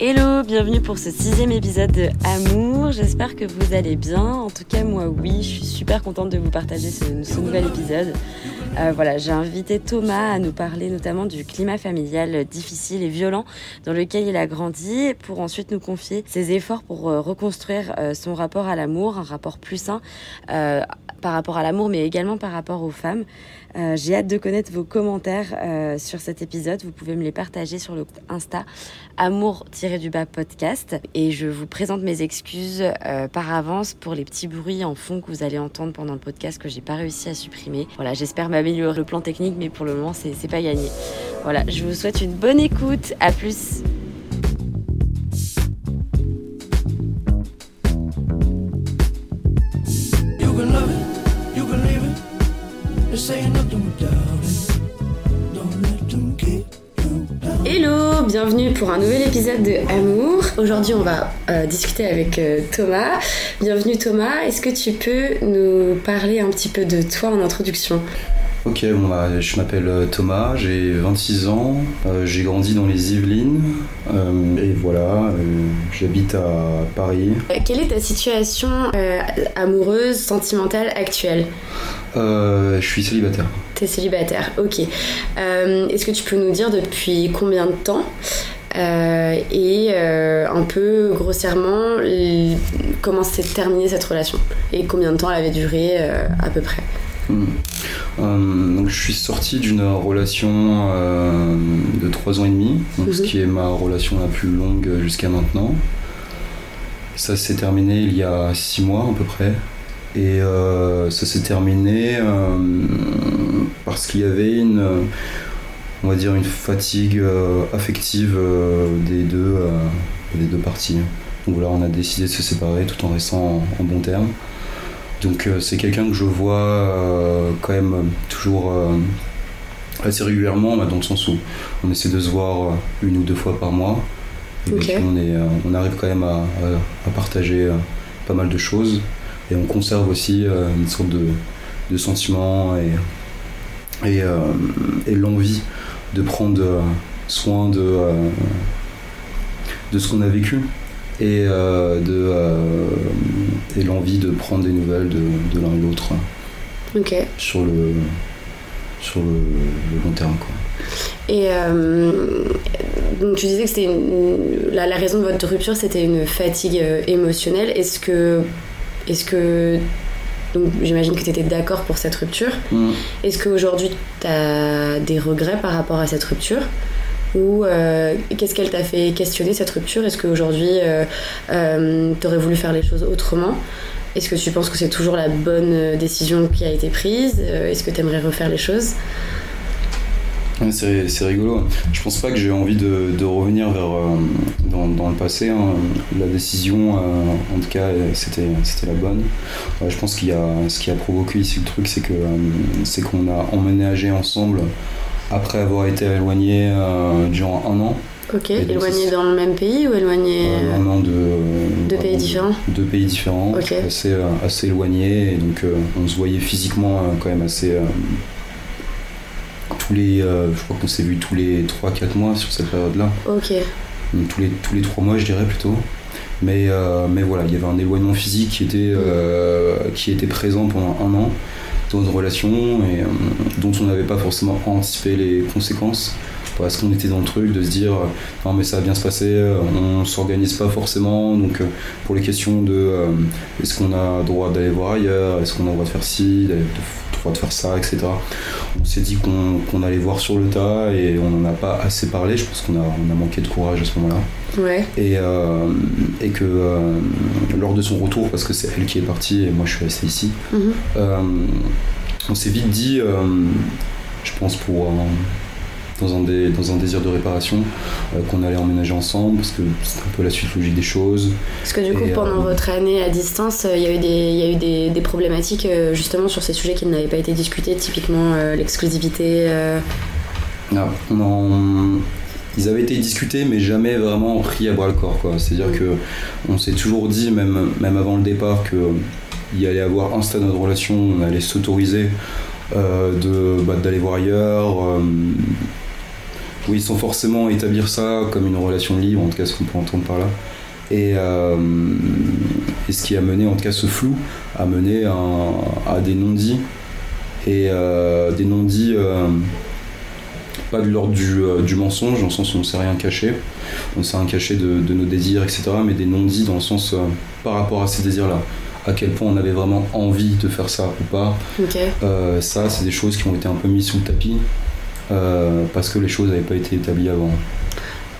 Hello, bienvenue pour ce sixième épisode de Amour. J'espère que vous allez bien. En tout cas, moi, oui, je suis super contente de vous partager ce, nouvel épisode. Euh, voilà, j'ai invité Thomas à nous parler notamment du climat familial difficile et violent dans lequel il a grandi, pour ensuite nous confier ses efforts pour euh, reconstruire euh, son rapport à l'amour, un rapport plus sain par rapport à l'amour, mais également par rapport aux femmes. J'ai hâte de connaître vos commentaires sur cet épisode. Vous pouvez me les partager sur le Insta amour-du-bas podcast. Et je vous présente mes excuses par avance pour les petits bruits en fond que vous allez entendre pendant le podcast que j'ai pas réussi à supprimer. Voilà, j'espère le plan technique, mais pour le moment, c'est pas gagné. Voilà, je vous souhaite une bonne écoute. À plus. Hello, bienvenue pour un nouvel épisode de Amour. Aujourd'hui, on va euh, discuter avec euh, Thomas. Bienvenue Thomas. Est-ce que tu peux nous parler un petit peu de toi en introduction? Ok, bon, bah, je m'appelle euh, Thomas, j'ai 26 ans, euh, j'ai grandi dans les Yvelines euh, et voilà, euh, j'habite à Paris. Quelle est ta situation amoureuse, sentimentale actuelle? Je suis célibataire. T'es célibataire, ok. Est-ce que tu peux nous dire depuis combien de temps et un peu grossièrement comment s'est terminée cette relation? Et combien de temps elle avait duré à peu près? Euh, donc je suis sorti d'une relation euh, de 3 ans et demi, donc ce Mhm. qui est ma relation la plus longue jusqu'à maintenant. Ça s'est terminé il y a 6 mois à peu près. Et euh, ça s'est terminé parce qu'il y avait une, on va dire une fatigue affective des, deux, des deux parties. Donc voilà, on a décidé de se séparer tout en restant en, en bons termes. Donc euh, c'est quelqu'un que je vois euh, quand même euh, toujours assez régulièrement, bah, dans le sens où on essaie de se voir une ou deux fois par mois. Et puis on, est, on arrive quand même à, partager pas mal de choses. Et on conserve aussi une sorte de, de sentiment et, et, et l'envie de prendre soin de, de ce qu'on a vécu et, euh, de, euh, et l'envie de prendre des nouvelles de, de l'un et l'autre sur le, sur le, le long terme. Quoi. Et euh, donc tu disais que c'était la, la raison de votre rupture, c'était une fatigue euh, émotionnelle. Est-ce que, est-ce que, donc j'imagine que tu étais d'accord pour cette rupture. Est-ce qu'aujourd'hui tu as des regrets par rapport à cette rupture? Ou euh, qu'est-ce qu'elle t'a fait questionner cette rupture? Est-ce qu'aujourd'hui euh, tu aurais voulu faire les choses autrement? Est-ce que tu penses que c'est toujours la bonne euh, décision qui a été prise? Euh, Est-ce que tu aimerais refaire les choses? C'est rigolo. Je pense pas que j'ai envie de, revenir vers euh, dans, le passé. hein. La décision, euh, en tout cas, euh, c'était la bonne. Je pense qu'il y a ce qui a provoqué ici le truc, c'est que euh, c'est qu'on a emménagé ensemble après avoir été éloigné euh, durant un an. Ok, Et éloigné dans le même pays ou éloigné Euh, un an de Deux pays différents Deux pays différents, assez euh, assez éloignés et donc euh, on se voyait physiquement euh, quand même assez euh, tous les euh, je crois qu'on s'est vu tous les 3-4 mois sur cette période-là. Ok, Donc, tous les tous les 3 mois je dirais plutôt. Mais euh, mais voilà, il y avait un éloignement physique qui était euh, qui était présent pendant un an dans une relation et euh, dont on n'avait pas forcément anticipé les conséquences. Parce qu'on était dans le truc de se dire euh, non mais ça va bien se passer, euh, on s'organise pas forcément donc pour les questions de est-ce qu'on a droit d'aller voir ailleurs, est-ce qu'on a droit de faire ci, de- droit de faire ça, etc. On s'est dit qu'on allait voir sur le tas et on n'en a pas assez parlé, je pense qu'on a, on a manqué de courage à ce moment-là ouais, et, euh, et que euh, lors de son retour, parce que c'est elle qui est partie et moi je suis resté ici, Mhm. euh, on s'est vite dit, je pense pour dans, un dé- dans un désir de réparation, euh, qu'on allait emménager ensemble, parce que c'est un peu la suite logique des choses. Parce que du coup, Et, pendant euh, votre année à distance, euh, il y a eu des, il y a eu des, des problématiques euh, justement sur ces sujets qui n'avaient pas été discutés, typiquement euh, l'exclusivité. euh, Ah, ils avaient été discutés, mais jamais vraiment pris à bras le corps. C'est-à-dire que on s'est toujours dit, même, même avant le départ, que il y allait avoir un stade de relation, on allait s'autoriser euh, bah, d'aller voir ailleurs, euh, oui, sans forcément établir ça comme une relation libre, en tout cas ce qu'on peut entendre par là. Et, euh, et ce qui a mené, en tout cas ce flou, a mené à, à des non-dits. Et euh, des non-dits, euh, pas de l'ordre du, du mensonge, dans le sens où on ne sait rien cacher, on ne sait rien cacher de, de nos désirs, etc. Mais des non-dits dans le sens par rapport à ces désirs-là. À quel point on avait vraiment envie de faire ça ou pas. Euh, ça, c'est des choses qui ont été un peu mises sous le tapis. Euh, parce que les choses n'avaient pas été établies avant.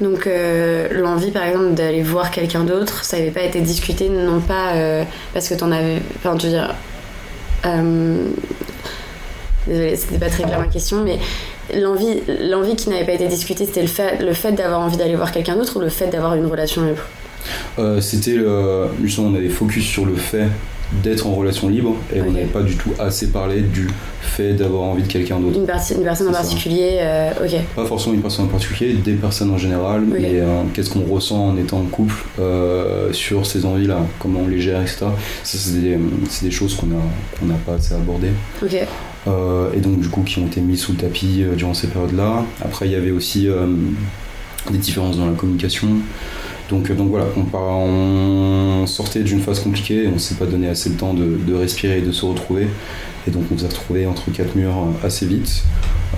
Donc euh, l'envie par exemple d'aller voir quelqu'un d'autre, ça n'avait pas été discuté, non pas euh, parce que t'en avais... Enfin tu veux dire... Euh, désolée, c'était pas très clair ma question, mais l'envie, l'envie qui n'avait pas été discutée, c'était le fait, le fait d'avoir envie d'aller voir quelqu'un d'autre ou le fait d'avoir une relation libre Euh, C'était le- justement, on avait focus sur le fait d'être en relation libre et on n'avait pas du tout assez parlé du fait d'avoir envie de quelqu'un d'autre. Une, une personne en particulier, euh, ok. Pas forcément une personne en particulier, des personnes en général, mais euh, qu'est-ce qu'on ressent en étant en couple euh, sur ces envies-là, comment on les gère, etc. Ça, c'est des, des choses qu'on n'a pas assez abordées. Ok. Et donc du coup qui ont été mis sous le tapis durant ces périodes-là. Après il y avait aussi des différences dans la communication. Donc, euh, donc voilà, on, sortait d'une phase compliquée, on s'est pas donné assez le temps de, de respirer et de se retrouver. Et donc on s'est retrouvé entre quatre murs assez vite,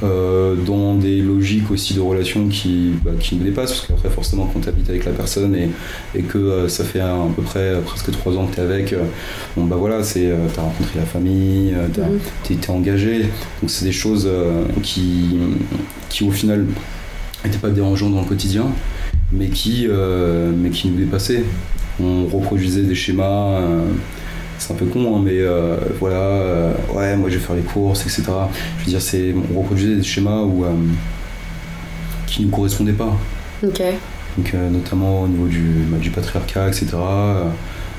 euh, dans des logiques aussi de relations qui, bah, qui nous dépassent, parce qu'après forcément quand tu habites avec la personne et, et que euh, ça fait à, peu près presque trois ans que tu es avec, euh, bon bah voilà, c'est, t'as rencontré la famille, Mhm. t'es t'es engagé. Donc c'est des choses qui, qui au final n'étaient pas dérangeantes dans le quotidien, mais qui, euh, mais qui nous dépassaient. On reproduisait des schémas. euh, c'est un peu con, hein, mais euh, voilà, ouais, moi je vais faire les courses, etc. Je veux dire, c'est, on reproduisait des schémas où, qui ne nous correspondaient pas. Ok. Donc, notamment au niveau du, bah, du patriarcat, etc.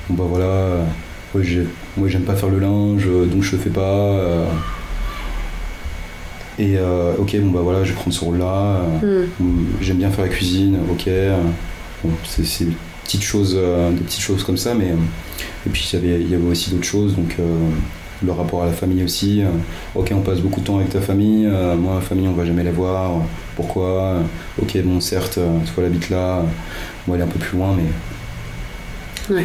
Bon, bah voilà, moi j'aime pas faire le linge, donc je le fais pas. Et euh, ok, bon bah voilà, je vais prendre ce rôle-là. euh, Hmm. Hum, J'aime bien faire la cuisine, ok. euh, Bon, c'est des petites choses, des petites choses comme ça, mais et puis il y avait, aussi d'autres choses, donc le rapport à la famille aussi. ok, on passe beaucoup de temps avec ta famille. moi, ma famille, on va jamais la voir. Pourquoi Ok, bon, certes, toi, elle habite là. moi, elle est un peu plus loin, mais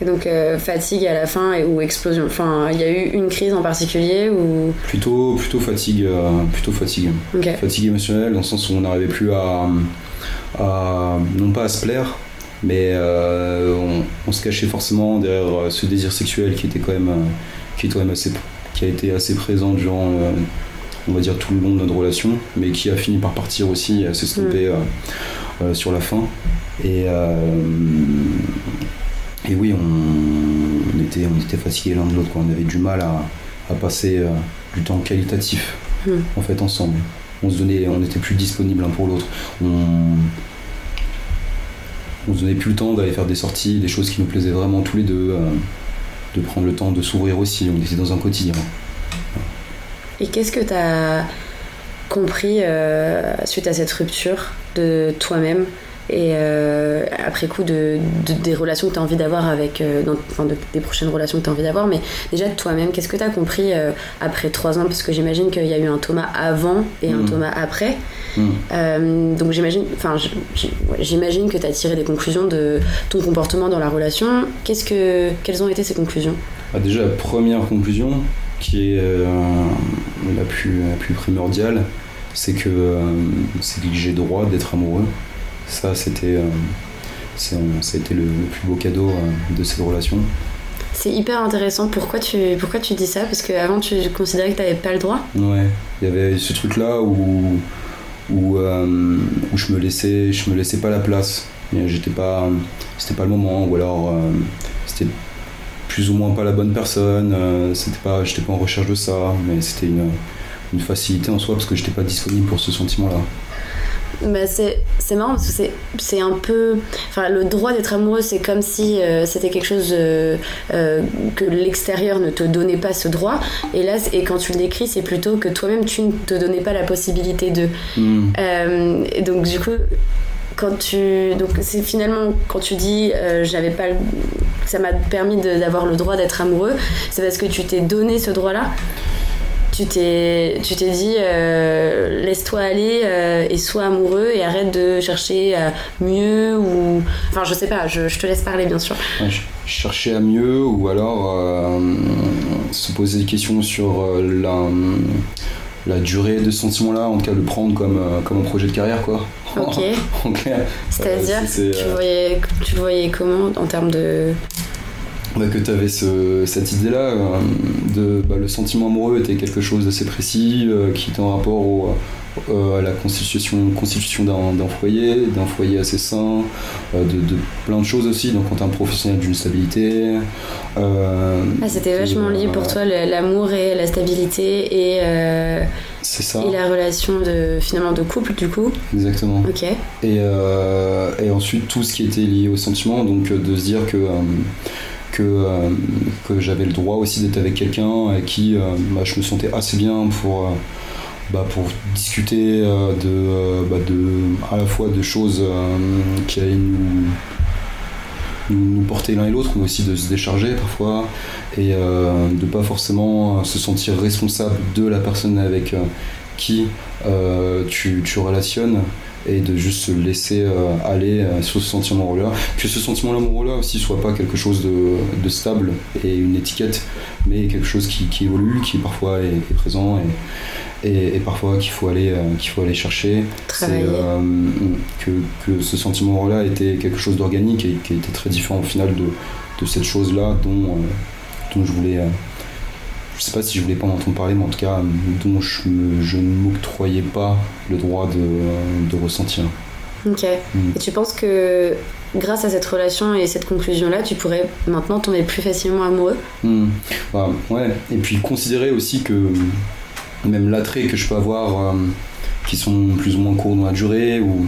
Et donc euh, fatigue à la fin et, ou explosion. Enfin, il y a eu une crise en particulier ou? plutôt, plutôt fatigue, euh, plutôt fatigue. Ok. fatigue émotionnelle dans le sens où on n'arrivait plus à, à- non pas à se plaire mais euh, on, on se cachait forcément derrière ce désir sexuel qui était quand même qui est quand même assez qui a été assez présent durant on va dire tout le long de notre relation mais qui a fini par partir aussi à s'estomper euh, sur la fin et et oui on, on était on était fatigués l'un de l'autre on avait du mal à, à passer euh, du temps qualitatif Hmm. en fait ensemble. On se donnait on était plus disponibles l'un pour l'autre. On on se donnait plus le temps d'aller faire des sorties des choses qui nous plaisaient vraiment tous les deux euh, de prendre le temps de s'ouvrir aussi. On était dans un quotidien. Et qu'est-ce que tu as compris euh, suite à cette rupture de toi-même? Et euh, après coup de, de- des relations que tu as envie d'avoir avec, euh, dans- enfin de- des prochaines relations que tu as envie d'avoir, mais déjà de toi-même, qu'est-ce que tu as compris euh, après trois ans? Parce que j'imagine qu'il y a eu un Thomas avant et un Mhm. Thomas après. Euh, donc j'imagine, enfin j'imagine que tu as tiré des conclusions de ton comportement dans la relation. Qu'est-ce que, quelles ont été ces conclusions? Ah, déjà la première conclusion qui est la, plus, la plus primordiale c'est que, c'est que j'ai droit d'être amoureux ça c'était euh, été le, le plus beau cadeau euh, de cette relation C'est hyper intéressant. Pourquoi tu, pourquoi tu dis ça? Parce qu'avant tu considérais que tu n'avais pas le droit? Ouais, il y avait ce truc là où où, euh, où je me laissais je me laissais pas la place. J'étais pas c'était pas le moment ou alors euh, c'était plus ou moins pas la bonne personne, euh, c'était pas j'étais pas en recherche de ça, mais c'était une une facilité en soi parce que j'étais pas disponible pour ce sentiment-là. Bah, c'est c'est marrant parce que c'est- c'est un peu. Enfin, le droit d'être amoureux, c'est comme si euh, c'était quelque chose euh, euh, que l'extérieur ne te donnait pas ce droit. Et là, et quand tu le décris, c'est plutôt que toi-même, tu ne te donnais pas la possibilité de. Hmm. Et donc, du coup. Quand tu donc c'est finalement quand tu dis j'avais pas le- ça m'a permis d'avoir le droit d'être amoureux c'est parce que tu t'es donné ce droit là tu t'es tu t'es dit euh, laisse-toi aller euh, et sois amoureux et arrête de chercher à mieux ou enfin je sais pas je, je te laisse parler bien sûr Ouais, cherchais à mieux ou alors euh, se poser des questions sur la, la durée de ce sentiment-là, en tout cas le prendre comme, comme un projet de carrière quoi. ok en clair. c'est-à-dire Euh, c'est- tu voyais tu le voyais comment en termes de bah, que tu avais cette idée-là, euh, de bah, le sentiment amoureux était quelque chose d'assez précis, euh, qui était en rapport au, euh, à la constitution, constitution d'un foyer, d'un foyer assez sain, euh, de, de plein de choses aussi, donc en termes professionnels d'une stabilité. ah, c'était vachement lié pour toi l'amour et la stabilité et ça, et la relation de finalement de couple du coup exactement. ok Et, et ensuite tout ce qui était lié au sentiment, donc de se dire que, que, euh, que j'avais le droit aussi d'être avec quelqu'un avec qui euh, bah, je me sentais assez bien pour, euh, bah, pour discuter de, bah, de, à la fois de choses qui allaient nous, nous, porter l'un et l'autre, mais aussi de se décharger parfois, et de pas forcément se sentir responsable de la personne avec qui tu, tu relationnes et de juste se laisser euh, aller euh, sur ce sentiment amoureux-là. Que ce sentiment amoureux-là aussi soit pas quelque chose de, de stable et une étiquette, mais quelque chose qui, qui évolue, qui parfois est, est présent et, et, et parfois qu'il faut, aller, euh, qu'il faut aller chercher. C'est que, que ce sentiment amoureux-là était quelque chose d'organique et qui était très différent au final de, de cette chose-là dont, dont je voulais. Je sais pas si je voulais pas en entendre parler, mais en tout cas, dont je, me- je ne m'octroyais pas le droit de, de ressentir. ok Mm. et tu penses que grâce à cette relation et cette conclusion là tu pourrais maintenant tomber plus facilement amoureux? Hmm. Bah, ouais, et puis considérer aussi que même l'attrait que je peux avoir, euh, qui sont plus ou moins courts dans la durée, ou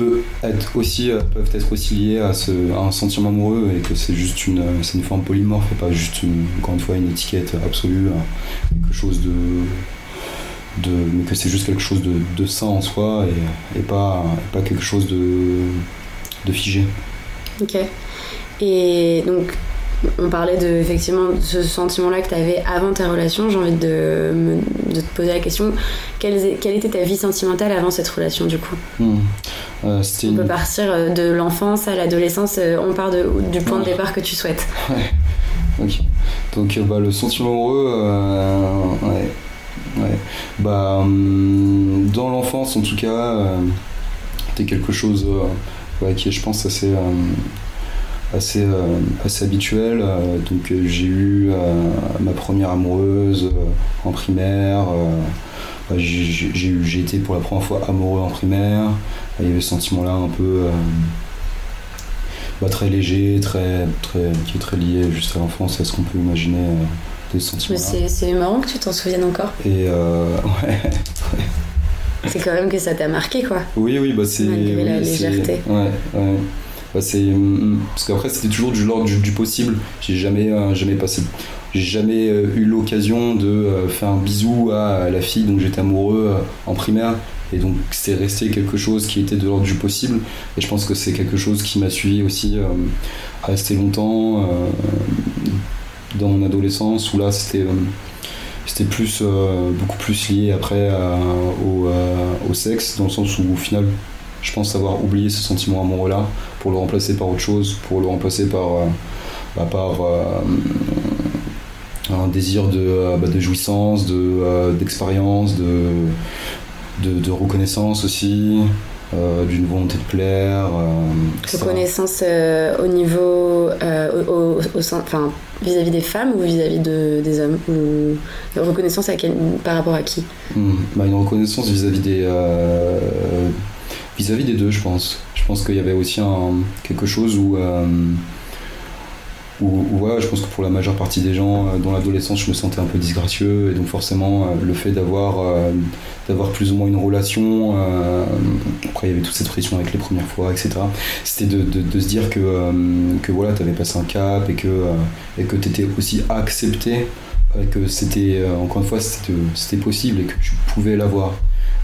peut être aussi, euh, peuvent être aussi liés à, ce, à un sentiment amoureux et que c'est juste une, euh, c'est une forme polymorphe et pas juste, une- encore une fois, une étiquette absolue, euh, quelque chose de. de mais que c'est juste quelque chose de, de sain en soi et, et pas, et pas quelque chose de, de figé. Ok. Et donc, on parlait de, effectivement, de ce sentiment-là que tu avais avant ta relation. J'ai envie de, de te poser la question quelle, quelle était ta vie sentimentale avant cette relation, du coup? Hmm. Euh, On une peut partir euh, de l'enfance à l'adolescence, euh, on part de, du point de Ouais. départ que tu souhaites. Ok. Donc euh, bah, le sentiment euh, ouais. ouais. Bah, hum, dans l'enfance en tout cas, euh, c'était quelque chose euh, ouais, qui est je pense assez, euh, assez, euh, assez habituel. Euh, donc euh, j'ai eu euh, ma première amoureuse euh, en primaire. J'ai été pour la première fois amoureux en primaire. Il y avait ce sentiment-là un peu euh, bah, très léger, très, très, qui est très lié juste à l'enfance, à ce qu'on peut imaginer euh, des Mais sentiments-là. c'est marrant que tu t'en souviennes encore. Et euh, ouais, C'est quand même que ça t'a marqué, quoi. oui, oui, bah c'est. La légèreté. Ouais, ouais. Bah, c'est hum, parce qu'après c'était toujours du l'ordre du, du possible. J'ai jamais, euh, jamais passé, j'ai jamais euh, eu l'occasion de euh, faire un bisou à la fille dont j'étais amoureux euh, en primaire. Et donc c'est resté quelque chose qui était de l'ordre du possible. Et je pense que c'est quelque chose qui m'a suivi aussi euh, assez longtemps dans mon adolescence où là c'était c'était plus beaucoup plus lié après au, au sexe dans le sens où au final je pense avoir oublié ce sentiment amoureux là pour le remplacer par autre chose pour le remplacer par bah, par un désir de, euh, bah, de jouissance de euh, d'expérience de, de de reconnaissance aussi euh, d'une volonté de plaire euh. Reconnaissance euh, au niveau. au, sein- enfin, vis-à-vis des femmes ou vis-à-vis de, des hommes ou Reconnaissance à quel- par rapport à qui? Hmm, bah, une reconnaissance vis-à-vis des vis-à-vis des deux je pense je pense qu'il y avait aussi un, quelque chose où où, voilà, je pense que pour la majeure partie des gens euh, dans l'adolescence je me sentais un peu disgracieux. Et donc forcément euh, le fait d'avoir euh, d'avoir plus ou moins une relation après il y avait toute cette pression avec les premières fois etc c'était de, se dire que que voilà t'avais passé un cap et que et que t'étais aussi accepté que c'était encore une fois c'était possible et que tu pouvais l'avoir.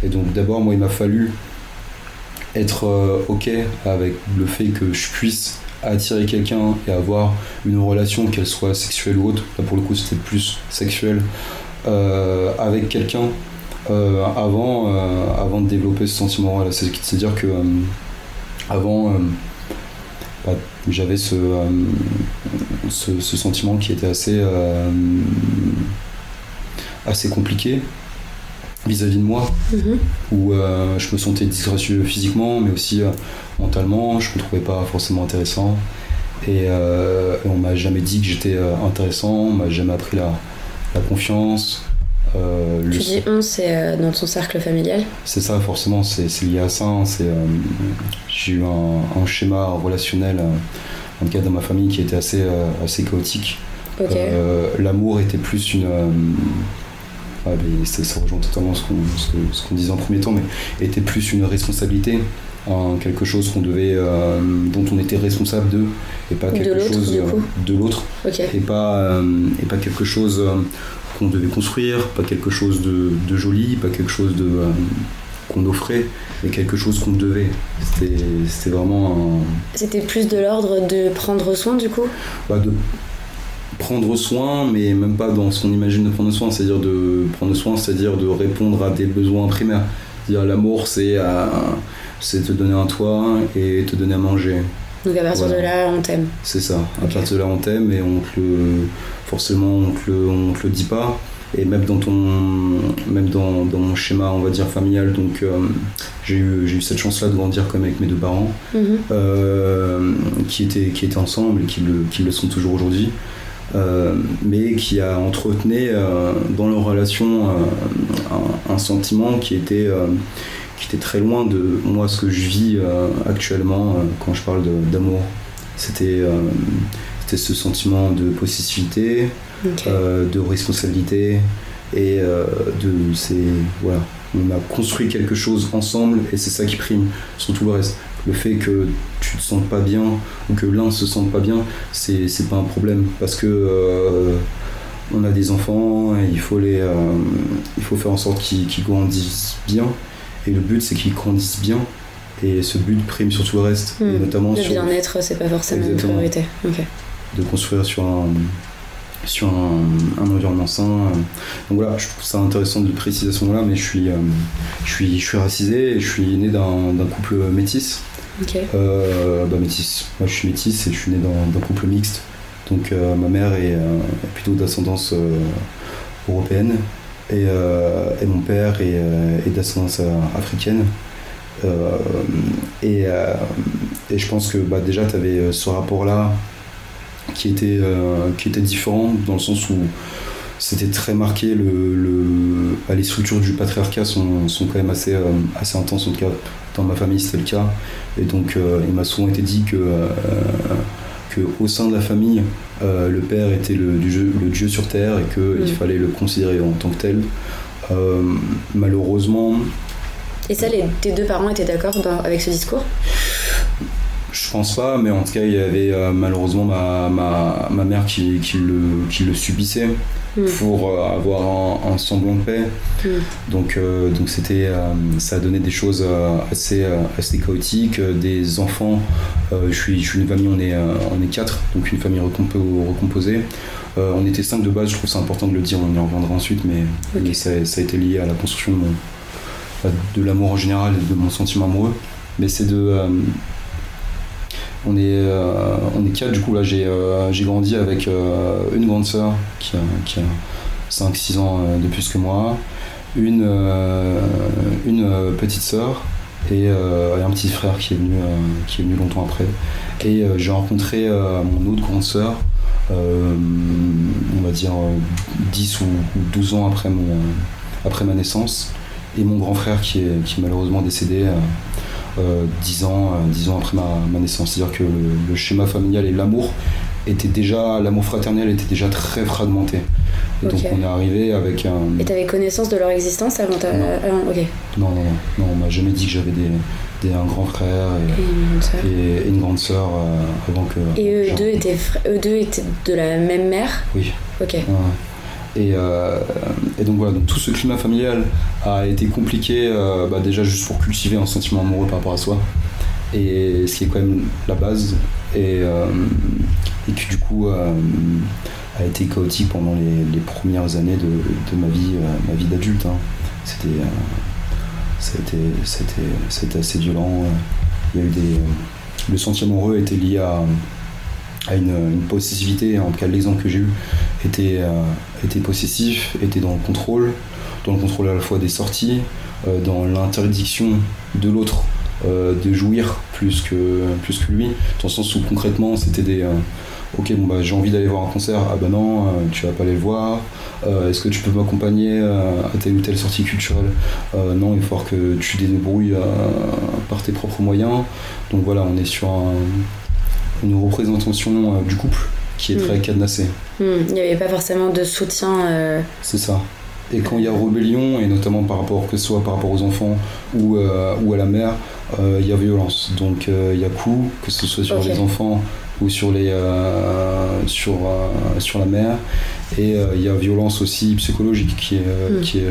Et donc d'abord moi il m'a fallu être ok avec le fait que je puisse attirer quelqu'un et avoir une relation qu'elle soit sexuelle ou autre là pour le coup c'était plus sexuel euh, avec quelqu'un euh, avant, euh, avant de développer ce sentiment-là. C'est- C'est-à-dire que avant, bah, j'avais ce, ce, ce sentiment qui était assez, assez compliqué vis-à-vis de moi, Mhm. où je me sentais disgracieux physiquement, mais aussi mentalement, je me trouvais pas forcément intéressant. Et, euh, et on m'a jamais dit que j'étais euh, intéressant, on m'a jamais appris la, la confiance. euh, le- Tu dis on, c'est euh, dans ton cercle familial? c'est ça, forcément, c'est lié à ça. hein, euh, J'ai eu un, un schéma relationnel, en tout cas dans ma famille, qui était assez, assez chaotique. L'amour était plus une. mais ça, rejoint totalement qu'on ce qu'on disait en premier temps, mais était plus une responsabilité, hein, quelque chose qu'on devait, euh, dont on était responsable de, et pas quelque chose euh, de l'autre, et pas, euh, et pas quelque chose euh, qu'on devait construire, pas quelque chose de, de joli, pas quelque chose de euh, qu'on offrait, mais quelque chose qu'on devait. C'était c'était vraiment un, C'était plus de l'ordre de prendre soin du coup? Bah, de prendre soin, mais même pas dans ce qu'on imagine de prendre soin, c'est-à-dire de prendre soin, c'est-à-dire de répondre à des besoins primaires. L'amour, c'est euh, c'est te donner un toit et te donner à manger. Donc à partir Voilà. de là, on t'aime. C'est ça. À partir de là, on t'aime et on te le, forcément, on te le, on te le dit pas. Et même dans ton, même dans, dans mon schéma, on va dire familial, donc euh, j'ai eu, j'ai eu cette chance-là de grandir comme avec mes deux parents Mhm. euh, qui, étaient, qui étaient ensemble et qui le, qui le sont toujours aujourd'hui, euh, mais qui a entretenu dans leur relation un, un sentiment qui était, qui était très loin de moi, ce que je vis euh, actuellement euh, quand je parle d'amour. C'était euh, c'était ce sentiment de possessivité, de responsabilité et de c'est voilà on a construit quelque chose ensemble et c'est ça qui prime sur tout le reste. Le fait que tu te sentes pas bien ou que l'un se sente pas bien c'est pas un problème parce que euh, on a des enfants et il faut les euh, il faut faire en sorte qu'ils qu'ils grandissent bien et le but c'est qu'ils grandissent bien et ce but prime sur tout le reste et Hmm. notamment Le sur bien-être, c'est pas forcément une priorité. De construire sur un, sur un, un environnement sain. Donc voilà, je trouve ça intéressant de le préciser à ce moment-là, mais je suis, euh, je suis, je suis racisé et je suis né d'un d'un couple métis. Ok. Euh, bah, métis. Moi je suis métis et je suis né dans- d'un couple mixte. Donc euh, ma mère est plutôt d'ascendance européenne et, euh, et mon père est, euh, d'ascendance euh, africaine. Et, et je pense que bah, déjà tu avais ce rapport-là qui était, qui était différent dans le sens où c'était très marqué, le, bah, les structures du patriarcat sont, sont quand même assez, assez intenses, en tout cas dans ma famille c'était le cas. Et donc il m'a souvent été dit que, euh, que au sein de la famille, euh, le père était le, du jeu- le dieu sur terre et qu'il Mm. fallait le considérer en tant que tel. Euh, malheureusement, Et ça, les, tes deux parents étaient d'accord avec ce discours? Je pense pas, mais en tout cas, il y avait euh, malheureusement ma, ma, ma mère qui, qui, le, qui le subissait Hmm. pour euh, avoir un, un semblant de paix. Hmm. Donc, euh, donc c'était, ça a donné des choses assez, assez chaotiques, des enfants. je, suis, je suis une famille, on est, on est quatre, donc une famille recompo- recomposée. On était cinq de base, je trouve ça important de le dire, on y reviendra ensuite, mais, ça, ça a été lié à la construction de l'amour en général et de mon sentiment amoureux. Mais c'est de. On est, euh, on est quatre, du coup, là, j'ai euh, grandi avec euh, une grande sœur qui a, qui a 5-6 ans de plus que moi, une, une petite sœur et, un petit frère qui est venu, qui est venu longtemps après. Et j'ai rencontré mon autre grande sœur, on va dire euh, 10 ou, ou 12 ans après, mon, après ma naissance, et mon grand frère qui est, qui est malheureusement décédé. Euh, 10 ans, euh, 10 ans après ma, ma naissance. C'est-à-dire que le, schéma familial et l'amour était déjà, l'amour fraternel était déjà très fragmenté. Et donc on est arrivé avec un. Et t'avais connaissance de leur existence avant ta. Non. Non, non, non, on m'a jamais dit que j'avais des, des- un grand frère Et et, une grande sœur. et- et une grande sœur euh, avant que. Et eux deux, étaient fr- eux deux étaient de la même mère? Oui. Ok. Ouais. Et, euh, et donc voilà, donc tout ce climat familial a été compliqué euh, bah, déjà juste pour cultiver un sentiment amoureux par rapport à soi. Et ce qui est quand même la base. Et, euh, et que du coup, euh, a été chaotique pendant les, premières années de, ma vie, euh, vie d'adulte. hein. C'était, euh, assez violent. Il y a eu des, le sentiment amoureux était lié à, à une, possessivité. En tout cas, l'exemple que j'ai eu était, euh, était possessif, était dans le contrôle, dans le contrôle à la fois des sorties, euh, dans l'interdiction de l'autre euh, de jouir plus que, plus que lui, dans le sens où concrètement c'était des ok bon bah j'ai envie d'aller voir un concert, ah bah non, euh, tu vas pas aller le voir, est-ce que tu peux m'accompagner à telle ou telle sortie culturelle Non, il falloir que tu débrouilles par tes propres moyens. Donc voilà, on est sur un- une représentation euh, du couple qui est très cadenassée. Hmm, Il n'y avait pas forcément de soutien. euh, C'est ça. Et quand il y a rébellion, et notamment par rapport, que ce soit par rapport aux enfants ou, euh, ou à la mère, euh, il y a violence. Donc euh, il y a coup, que ce soit sur les enfants ou sur, les, sur, sur la mère. Et il y a violence aussi psychologique qui est, Mm. qui est,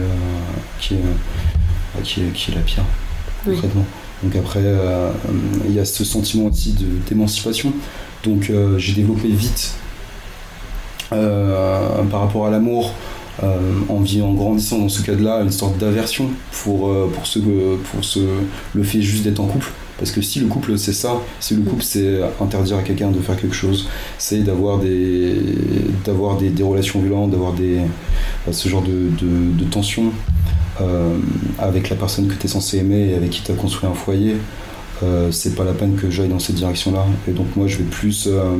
qui est, qui est, qui est la pire, Oui. concrètement. Donc après, euh, il y a ce sentiment aussi d'émancipation. Donc euh, j'ai développé vite euh, par rapport à l'amour, en, vie- en grandissant dans ce cadre-là, une sorte d'aversion pour, pour, ce, pour ce, le fait juste d'être en couple. Parce que si le couple c'est ça, si le couple c'est interdire à quelqu'un de faire quelque chose, c'est d'avoir des, d'avoir des, relations violentes, d'avoir des, euh, ce genre de, de, de tension euh, avec la personne que tu es censé aimer et avec qui tu as construit un foyer, euh, c'est pas la peine que j'aille dans cette direction-là. Et donc moi je vais plus euh,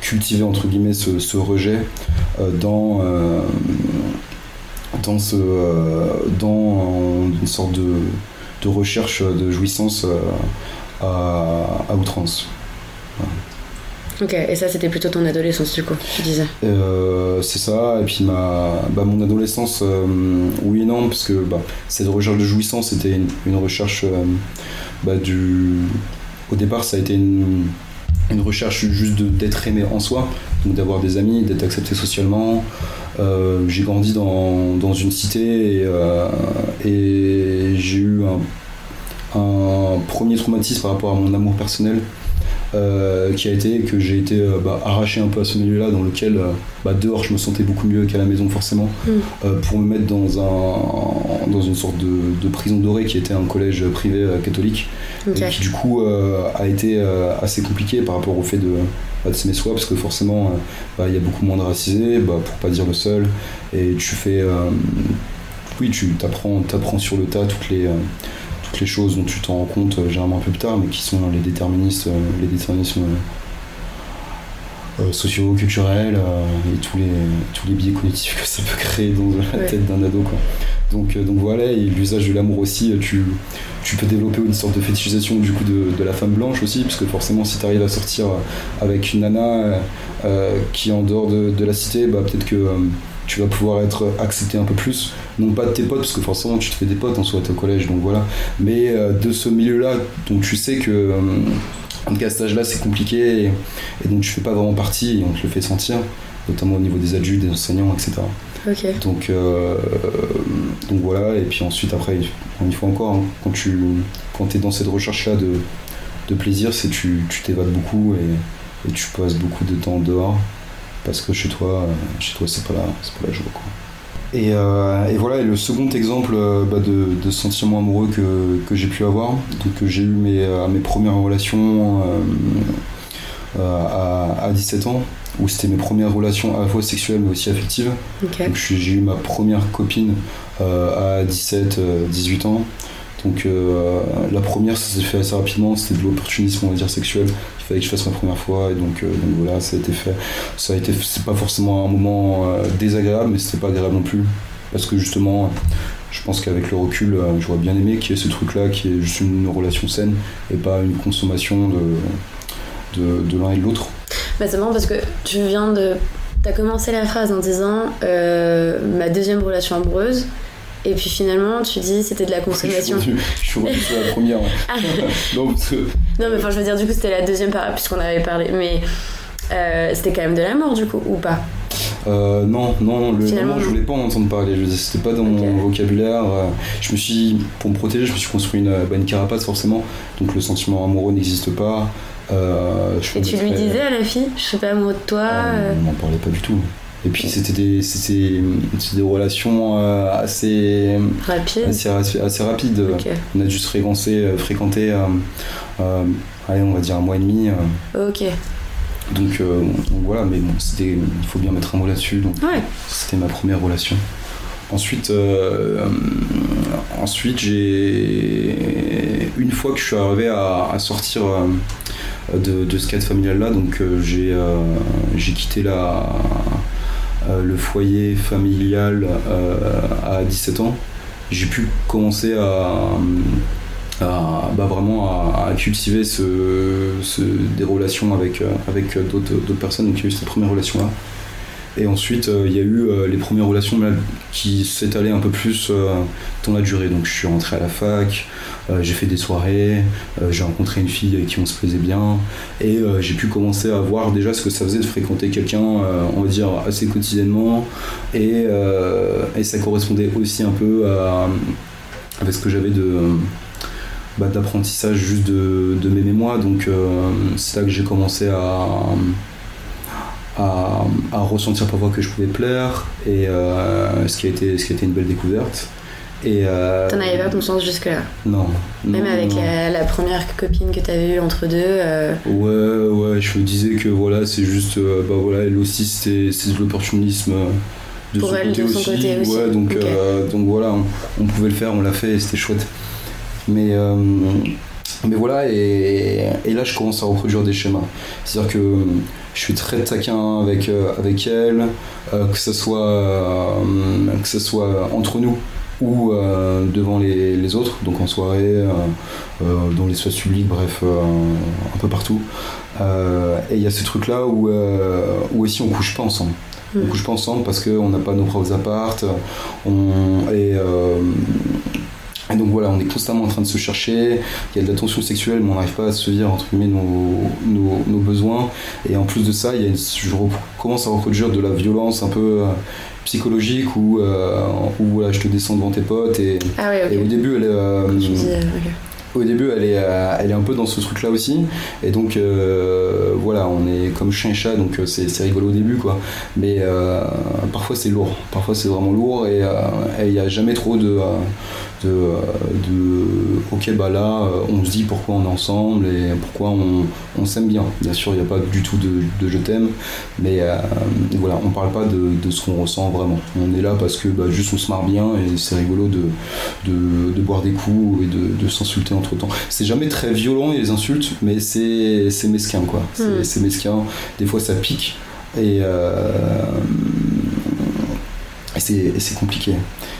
cultiver entre guillemets ce, rejet euh, dans, euh, dans, ce, euh, dans une sorte de, recherche de jouissance euh, à outrance. Ok, et ça c'était plutôt ton adolescence du coup, tu disais. Euh, c'est ça, et puis ma, bah, mon adolescence, euh, oui et non, parce que bah, cette recherche de jouissance c'était une, recherche euh, bah, du. Au départ, ça a été une, une recherche juste d'être aimé en soi, donc d'avoir des amis, d'être accepté socialement. J'ai grandi dans, dans une cité et, j'ai eu un premier traumatisme par rapport à mon amour personnel euh, qui a été que j'ai été euh, bah, arraché un peu à ce milieu-là dans lequel euh, bah, dehors je me sentais beaucoup mieux qu'à la maison forcément. Mm. pour me mettre dans, un, dans une sorte de, de prison dorée qui était un collège privé catholique. Et qui du coup a été assez compliqué par rapport au fait de, bah, de s'aimer soi parce que forcément il y a beaucoup moins de racisés pour pas dire le seul. Et tu fais oui tu t'apprends t'apprends sur le tas toutes les toutes les choses dont tu t'en rends compte euh, généralement un peu plus tard mais qui sont les déterministes euh, les déterminismes euh, sociaux culturels euh, et tous les tous les biais cognitifs que ça peut créer dans la Ouais. tête d'un ado quoi donc, euh, donc voilà, et l'usage de l'amour aussi, euh, tu, tu peux développer une sorte de fétichisation du coup de, de la femme blanche aussi, parce que forcément si tu arrives à sortir euh, avec une nana euh, euh, qui est en dehors de, de la cité, bah, peut-être que euh, tu vas pouvoir être accepté un peu plus, non pas de tes potes, parce que forcément tu te fais des potes en soit au collège, donc voilà, mais euh, de ce milieu-là, donc tu sais que euh, en tout cas à cet âge-là c'est compliqué, et, et donc tu fais pas vraiment partie, et on te le fait sentir, notamment au niveau des adultes, des enseignants, etc. Donc, euh, donc voilà, et puis ensuite après, une fois encore, hein, quand tu quand es dans cette recherche-là de, de plaisir, c'est tu tu t'évades beaucoup et, et tu passes beaucoup de temps dehors parce que chez toi, euh, chez toi c'est pas la, c'est pas la joie. Quoi. Et, euh, et voilà, et le second exemple euh, bah, de, de sentiment amoureux que, que j'ai pu avoir, donc que j'ai eu mes, euh, mes premières relations euh, à, à 17 ans, où c'était mes premières relations à la fois sexuelles mais aussi affectives. Ok. Donc je suis- j'ai eu ma première copine euh, à 17, euh, 18 ans. Donc euh, la première, ça s'est fait assez rapidement, c'était de l'opportunisme, on va dire, sexuel. Il fallait que je fasse ma première fois, et donc, euh, voilà, ça a été fait. Ça a été, c'est pas forcément un moment euh, désagréable, mais c'était pas agréable non plus. Parce que justement, je pense qu'avec le recul, j'aurais bien aimé qu'il y ait ce truc-là, qui est juste une relation saine, et pas une consommation de, de, de l'un et de l'autre. Bah, c'est marrant parce que tu viens de. T'as commencé la phrase en disant ma deuxième relation amoureuse, et puis finalement tu dis c'était de la consommation. je suis revenu sur la première. Ah, Non, que non, mais enfin, je veux dire, du coup, c'était la deuxième puisqu'on avait parlé. Mais euh, c'était quand même de l'amour, du coup, ou pas? Euh, non, non, le Finalement, je voulais pas en entendre parler. C'était pas dans mon vocabulaire. euh, Je me suis, pour me protéger, je me suis construit une, bah, carapace forcément. Donc le sentiment amoureux n'existe pas. Euh, je Et tu lui disais à la fille, je suis pas amoureux de toi euh, On n'en parlait pas du tout. Et puis c'était des, c'était, des relations euh, assez, Rapide. assez, assez, rapides. On a juste fréquenté, euh, fréquenté euh, allez, on va dire un mois et demi. Ok. donc, euh, donc voilà, mais bon, c'était, il faut bien mettre un mot là-dessus. Donc Ouais. c'était ma première relation. Ensuite, euh, ensuite j'ai une fois que je suis arrivé à, à sortir de, de ce cadre familial là, donc j'ai j'ai quitté la, le foyer familial euh, à 17 ans. J'ai pu commencer à, bah, vraiment cultiver des relations avec, euh, avec d'autres personnes. Donc a eu cette première relation là. Et ensuite, euh, il y a eu euh, les premières relations qui s'étalaient un peu plus euh, dans la durée. Donc, je suis rentré à la fac, j'ai fait des soirées, j'ai rencontré une fille avec qui on se plaisait bien, et j'ai pu commencer à voir déjà ce que ça faisait de fréquenter quelqu'un, on va dire, assez quotidiennement. Et, ça correspondait aussi un peu à, avec ce que j'avais de. bah, d'apprentissage juste de, de m'aimer moi donc c'est là que j'ai commencé à, à, à ressentir parfois que je pouvais plaire et euh, ce qui a été ce qui a été une belle découverte et euh, T'en avais pas conscience jusque-là? non Même non, avec non. la, la première copine que t'avais eue entre deux. euh, ouais ouais je me disais que voilà c'est juste euh, bah voilà elle aussi c'est de l'opportunisme de Pour son elle, côté de son aussi. côté aussi. ouais donc donc voilà on, on pouvait le faire on l'a fait et c'était chouette mais mais voilà et, et là je commence à reproduire des schémas c'est à dire que je suis très taquin avec euh, avec elle euh, que ce soit euh, que ce soit entre nous ou euh, devant les, les autres donc en soirée euh, euh, dans l'espace public bref euh, un peu partout. Euh, et il y a ce truc là où euh, où aussi on couche pas ensemble. On Mm. couche pas ensemble parce qu'on n'a pas nos propres appartes on, et, euh, et donc voilà, on est constamment en train de se chercher, il y a de la tension sexuelle, mais on n'arrive pas à se dire entre guillemets nos, nos, nos besoins. Et en plus de ça, il y a une- je commence à reproduire de la violence un peu euh, psychologique où, euh, où voilà, je te descends devant tes potes. Et, Ah ouais, et au début, elle est, euh, au début, elle est, euh, elle est un peu dans ce truc-là aussi. Et donc, euh, voilà, on est comme chien et chat, donc euh, c'est c'est rigolo au début, quoi. Mais euh, parfois, c'est lourd. Parfois, c'est vraiment lourd et euh, il n'y a jamais trop de, euh, de, euh, de. Ok, bah là, euh, on se dit pourquoi on est ensemble et pourquoi on, on s'aime bien. Bien sûr, il n'y a pas du tout de, de je t'aime, mais euh, voilà, on parle pas de, de ce qu'on ressent vraiment. On est là parce que bah, juste on se marre bien et c'est rigolo de, boire des coups et de, s'insulter entre temps. C'est jamais très violent les insultes, mais c'est mesquin quoi. C'est Hmm. c'est mesquin. Des fois ça pique euh, et c'est compliqué.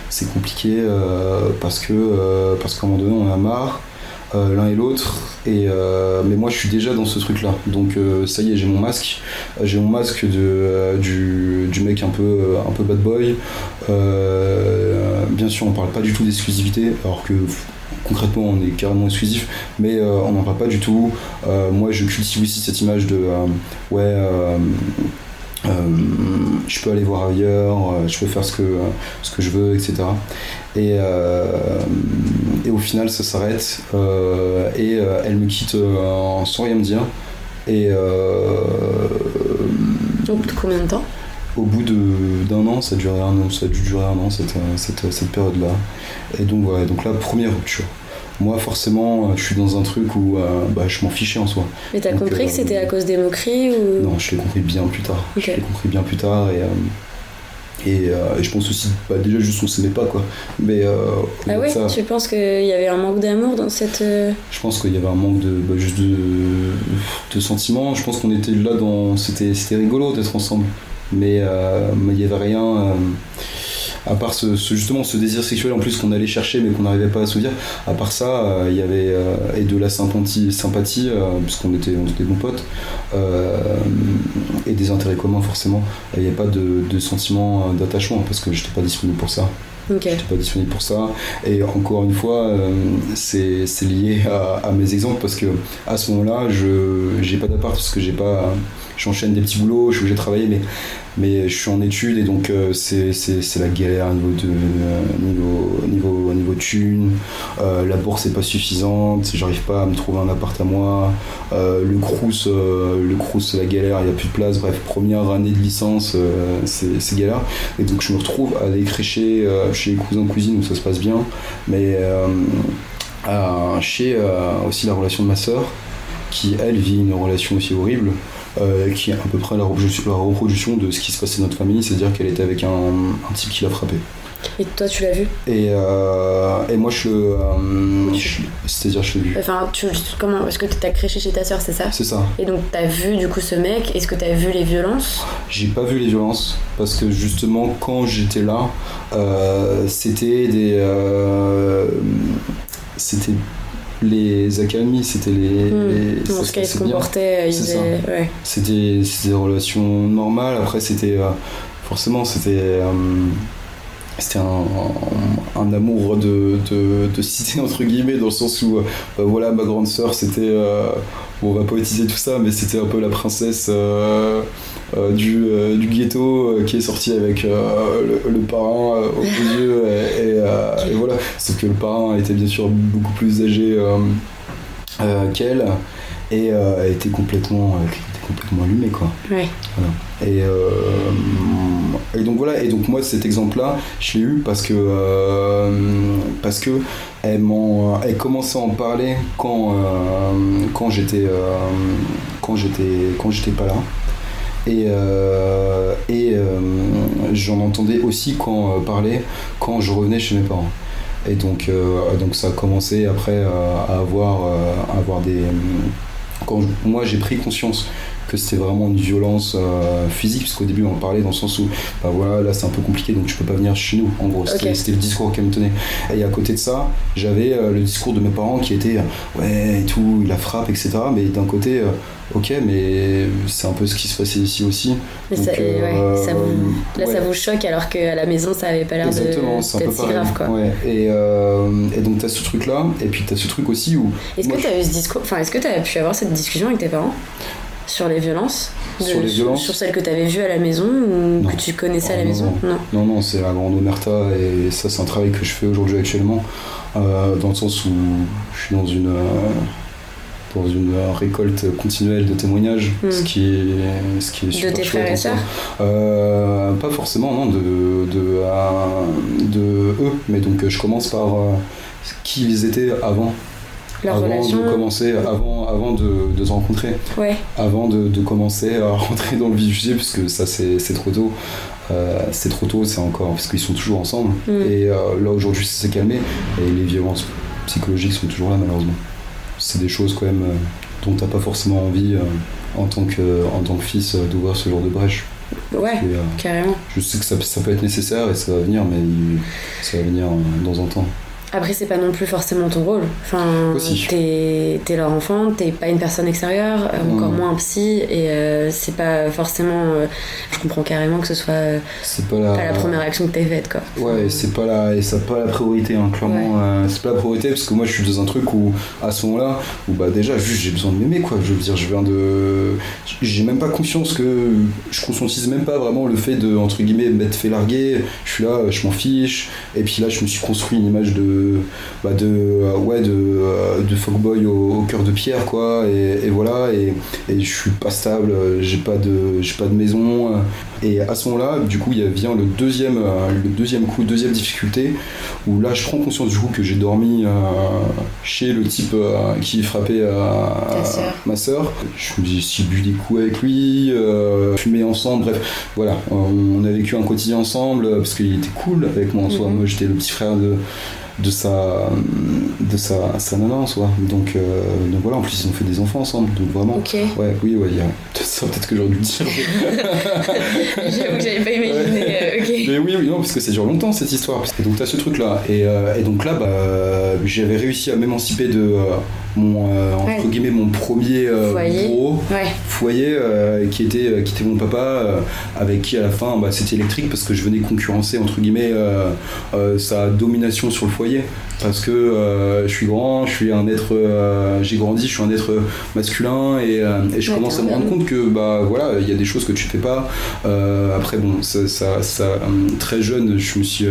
C'est compliqué euh, parce que euh, parce qu'à un moment donné on a marre. euh, l'un et l'autre et mais moi je suis déjà dans ce truc là donc ça y est j'ai mon masque. J'ai mon masque de, du, mec un peu un peu bad boy. Bien sûr on parle pas du tout d'exclusivité alors que concrètement on est carrément exclusif mais on n'en parle pas du tout. Moi je cultive aussi cette image de ouais euh, je peux aller voir ailleurs, euh, je peux faire ce que, ce que je veux, etc. Et, euh, et au final, ça s'arrête euh, et elle me quitte sans rien me dire. Et Au bout de combien de temps? au bout d'un an, ça a duré un an, ça a dû durer un an cette, cette, cette période-là. Et donc voilà, donc là, première rupture. Moi, forcément, je suis dans un truc où euh, bah, je m'en fichais en soi. Mais t'as compris euh, que c'était à cause des moqueries ou Non, je l'ai compris bien plus tard. Ok. Je l'ai compris bien plus tard et, euh, et, euh, et je pense aussi, bah, déjà juste on s'aimait pas quoi. Mais euh, Ah ça, tu penses qu'il y avait un manque d'amour dans cette. euh, je pense qu'il y avait un manque de, bah, juste de, de sentiments. Je pense qu'on était là dans, c'était, c'était rigolo d'être ensemble. Mais euh, mais il y avait rien. À part ce, ce- justement ce désir sexuel en plus qu'on allait chercher mais qu'on n'arrivait pas à se dire, à part ça, euh, il y avait euh, et de la sympathie, sympathie euh, puisqu'on était, on était bons potes, et des intérêts communs forcément. Il n'y avait pas de, de sentiment d'attachement parce que j'étais pas disponible pour ça. Ok. J'étais pas disponible pour ça. Et encore une fois, euh, c'est lié à, à mes exemples parce que à ce moment-là, je j'ai pas d'appart parce que j'ai pas. J'enchaîne des petits boulots, je suis obligé de travailler, mais, je suis en études et donc euh, c'est la galère au niveau, de, la bourse est pas suffisante, j'arrive pas à me trouver un appart à moi, euh, le crous, euh, c'est la galère, il y a plus de place, bref, première année de licence, c'est galère. Et donc je me retrouve à aller crécher chez les cousins cousines où ça se passe bien, mais chez aussi la relation de ma sœur, qui elle vit une relation aussi horrible. Euh, qui est à peu près la reproduction, la reproduction de ce qui se passait dans notre famille, c'est-à-dire qu'elle était avec un, un type qui l'a frappé. Et toi, tu l'as vu? Et, euh, et moi, je euh, je- C'est-à-dire, je l'ai vu. Enfin, tu, comment Parce que t'as créché chez ta sœur, c'est ça? C'est ça. Et donc, t'as vu du coup ce mec? Est-ce que t'as vu les violences? J'ai pas vu les violences parce que justement, quand j'étais là, euh, c'était des. c'était les accalmies, c'était les. Se ce se ils faisaient- ouais. C'était des relations normales. Après, c'était. euh, forcément, c'était. euh, c'était un, un amour de, de, de cité, entre guillemets, dans le sens où, euh, bah, voilà, ma grande sœur, c'était. euh, bon, on va poétiser tout ça, mais c'était un peu la princesse euh, du, euh, du ghetto euh, qui est sortie avec le, le parrain au bout yeux. Et, et, et voilà. Sauf que le parrain était bien sûr beaucoup plus âgé qu'elle et était complètement, était complètement allumé, quoi. Ouais. Et, et donc voilà, et donc moi cet exemple-là, je l'ai eu parce que euh, parce que elle, elle commençait à en parler quand euh, quand j'étais euh, quand j'étais quand j'étais pas là. Et, euh, et euh, j'en entendais aussi quand euh, parler quand je revenais chez mes parents. Et donc, donc ça a commencé après à avoir, avoir des. Quand moi j'ai pris conscience que c'était vraiment une violence euh, physique, parce qu'au début on en parlait dans le sens où, bah voilà, là c'est un peu compliqué donc tu peux pas venir chez nous. En gros, c'était le discours qu'elle me tenait. Et à côté de ça, j'avais euh, le discours de mes parents qui était, euh, ouais, et tout, il la frappe, etc. Mais d'un côté, euh, ok, mais c'est un peu ce qui se passait ici aussi. Mais Donc, ça, ouais, ça vous, là, ça vous choque alors qu'à la maison, ça avait pas l'air de Exactement, c'est un peu d'être si grave, quoi. Ouais. Et, et donc t'as ce truc là, et puis t'as ce truc aussi où Est-ce que tu as eu ce discours, enfin, est-ce que tu as pu avoir cette discussion avec tes parents? Sur les violences De- Sur les violences Sur celles que tu avais vues à la maison ou Non. que tu connaissais à la non, maison Non. Non, non, c'est la grande omerta et ça, c'est un travail que je fais aujourd'hui actuellement, euh, dans le sens où je suis dans une, euh, dans une récolte continuelle de témoignages, Hmm. ce, qui est, ce qui est super tes chouette frères et sœurs Euh, Pas forcément, non, de, de, euh, de eux, mais donc je commence par qui ils étaient avant, Leur avant relation de commencer, avant, avant de, de se rencontrer Ouais. avant de, de commencer à rentrer dans le vif du sujet, parce que ça c'est c'est trop tôt. Euh, c'est trop tôt, c'est encore parce qu'ils sont toujours ensemble. Mm. Et euh, là aujourd'hui ça s'est calmé et les violences psychologiques sont toujours là malheureusement. C'est des choses quand même euh, dont t'as pas forcément envie euh, en tant que en tant que fils euh, d'ouvrir ce genre de brèche. Ouais, euh, carrément. je sais que ça, ça peut être nécessaire et ça va venir, mais ça va venir euh, dans un temps. Après, c'est pas non plus forcément ton rôle. Enfin, t'es t'es leur enfant, t'es pas une personne extérieure, euh, encore moins un psy, et euh, c'est pas forcément. euh, je comprends carrément que ce soit euh, pas la, pas la première action que t'aies faite, quoi. Ouais, c'est pas la, et ça pas la priorité, hein, clairement. c'est pas la priorité parce que moi je suis dans un truc où, à ce moment-là, où bah déjà juste j'ai besoin de m'aimer quoi. Je veux dire, je viens de, j'ai même pas conscience que, je conscientise même pas vraiment le fait de entre guillemets m'être fait larguer. Je suis là, je m'en fiche. Et puis là, je me suis construit une image de, bah de, euh, ouais, de, euh, de fuckboy au, au cœur de pierre quoi. Et, et voilà. Et, et je suis pas stable. J'ai pas de, j'ai pas de maison. euh, et à ce moment-là, du coup, il y a- vient le deuxième, le deuxième coup, deuxième difficulté, où là, je prends conscience du coup que j'ai dormi euh, chez le type euh, qui frappait euh, ma sœur. Je me dis, si bu des coups avec lui, fumé ensemble, bref, voilà, on a vécu un quotidien ensemble parce qu'il était cool avec moi en soi. Mhm. Moi, j'étais le petit frère de de sa de sa, sa nana en soi donc, euh, donc voilà en plus ils ont fait des enfants ensemble donc vraiment Ok. ouais oui ouais il y a ça peut-être que j'aurais dû le dire J'avoue que j'avais pas imaginé. euh. Mais oui, oui, non, parce que ça dure longtemps cette histoire. Et donc t'as ce truc là. Et, euh, et donc là, bah, j'avais réussi à m'émanciper de, euh, mon euh, entre Ouais. guillemets mon premier euh, Foyer. Ouais. foyer euh, qui était qui était mon papa avec qui à la fin bah, c'était électrique parce que je venais concurrencer entre guillemets sa domination sur le foyer parce que je suis grand je suis un être j'ai grandi je suis un être masculin et, et je Ouais, commence à me rendre compte que bah voilà il y a des choses que tu fais pas après bon ça, ça, ça, très jeune je me suis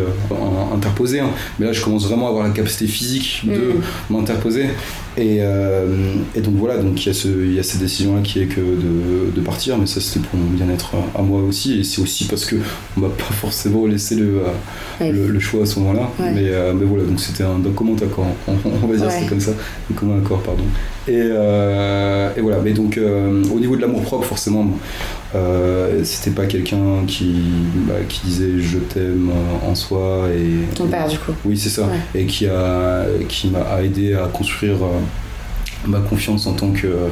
interposé hein. mais là je commence vraiment à avoir la capacité physique de Mm. m'interposer et, euh, et donc voilà, donc il y, a ce, il y a cette décision-là qui est que de, de partir, mais ça c'était pour mon bien-être à moi aussi, et c'est aussi parce que on m'a pas forcément laissé le, euh, Ouais. le, le choix à ce moment-là, Ouais. mais, euh, mais voilà, donc c'était un, d'un commun accord, on, on va dire Ouais. c'est comme ça, un commun accord, pardon. Et, euh, et voilà, mais donc au niveau de l'amour propre, forcément, euh, c'était pas quelqu'un qui, bah, qui disait je t'aime en soi et Ton père, du coup. oui, c'est ça. Ouais. Et qui a qui m'a aidé à construire euh, ma confiance en tant que euh,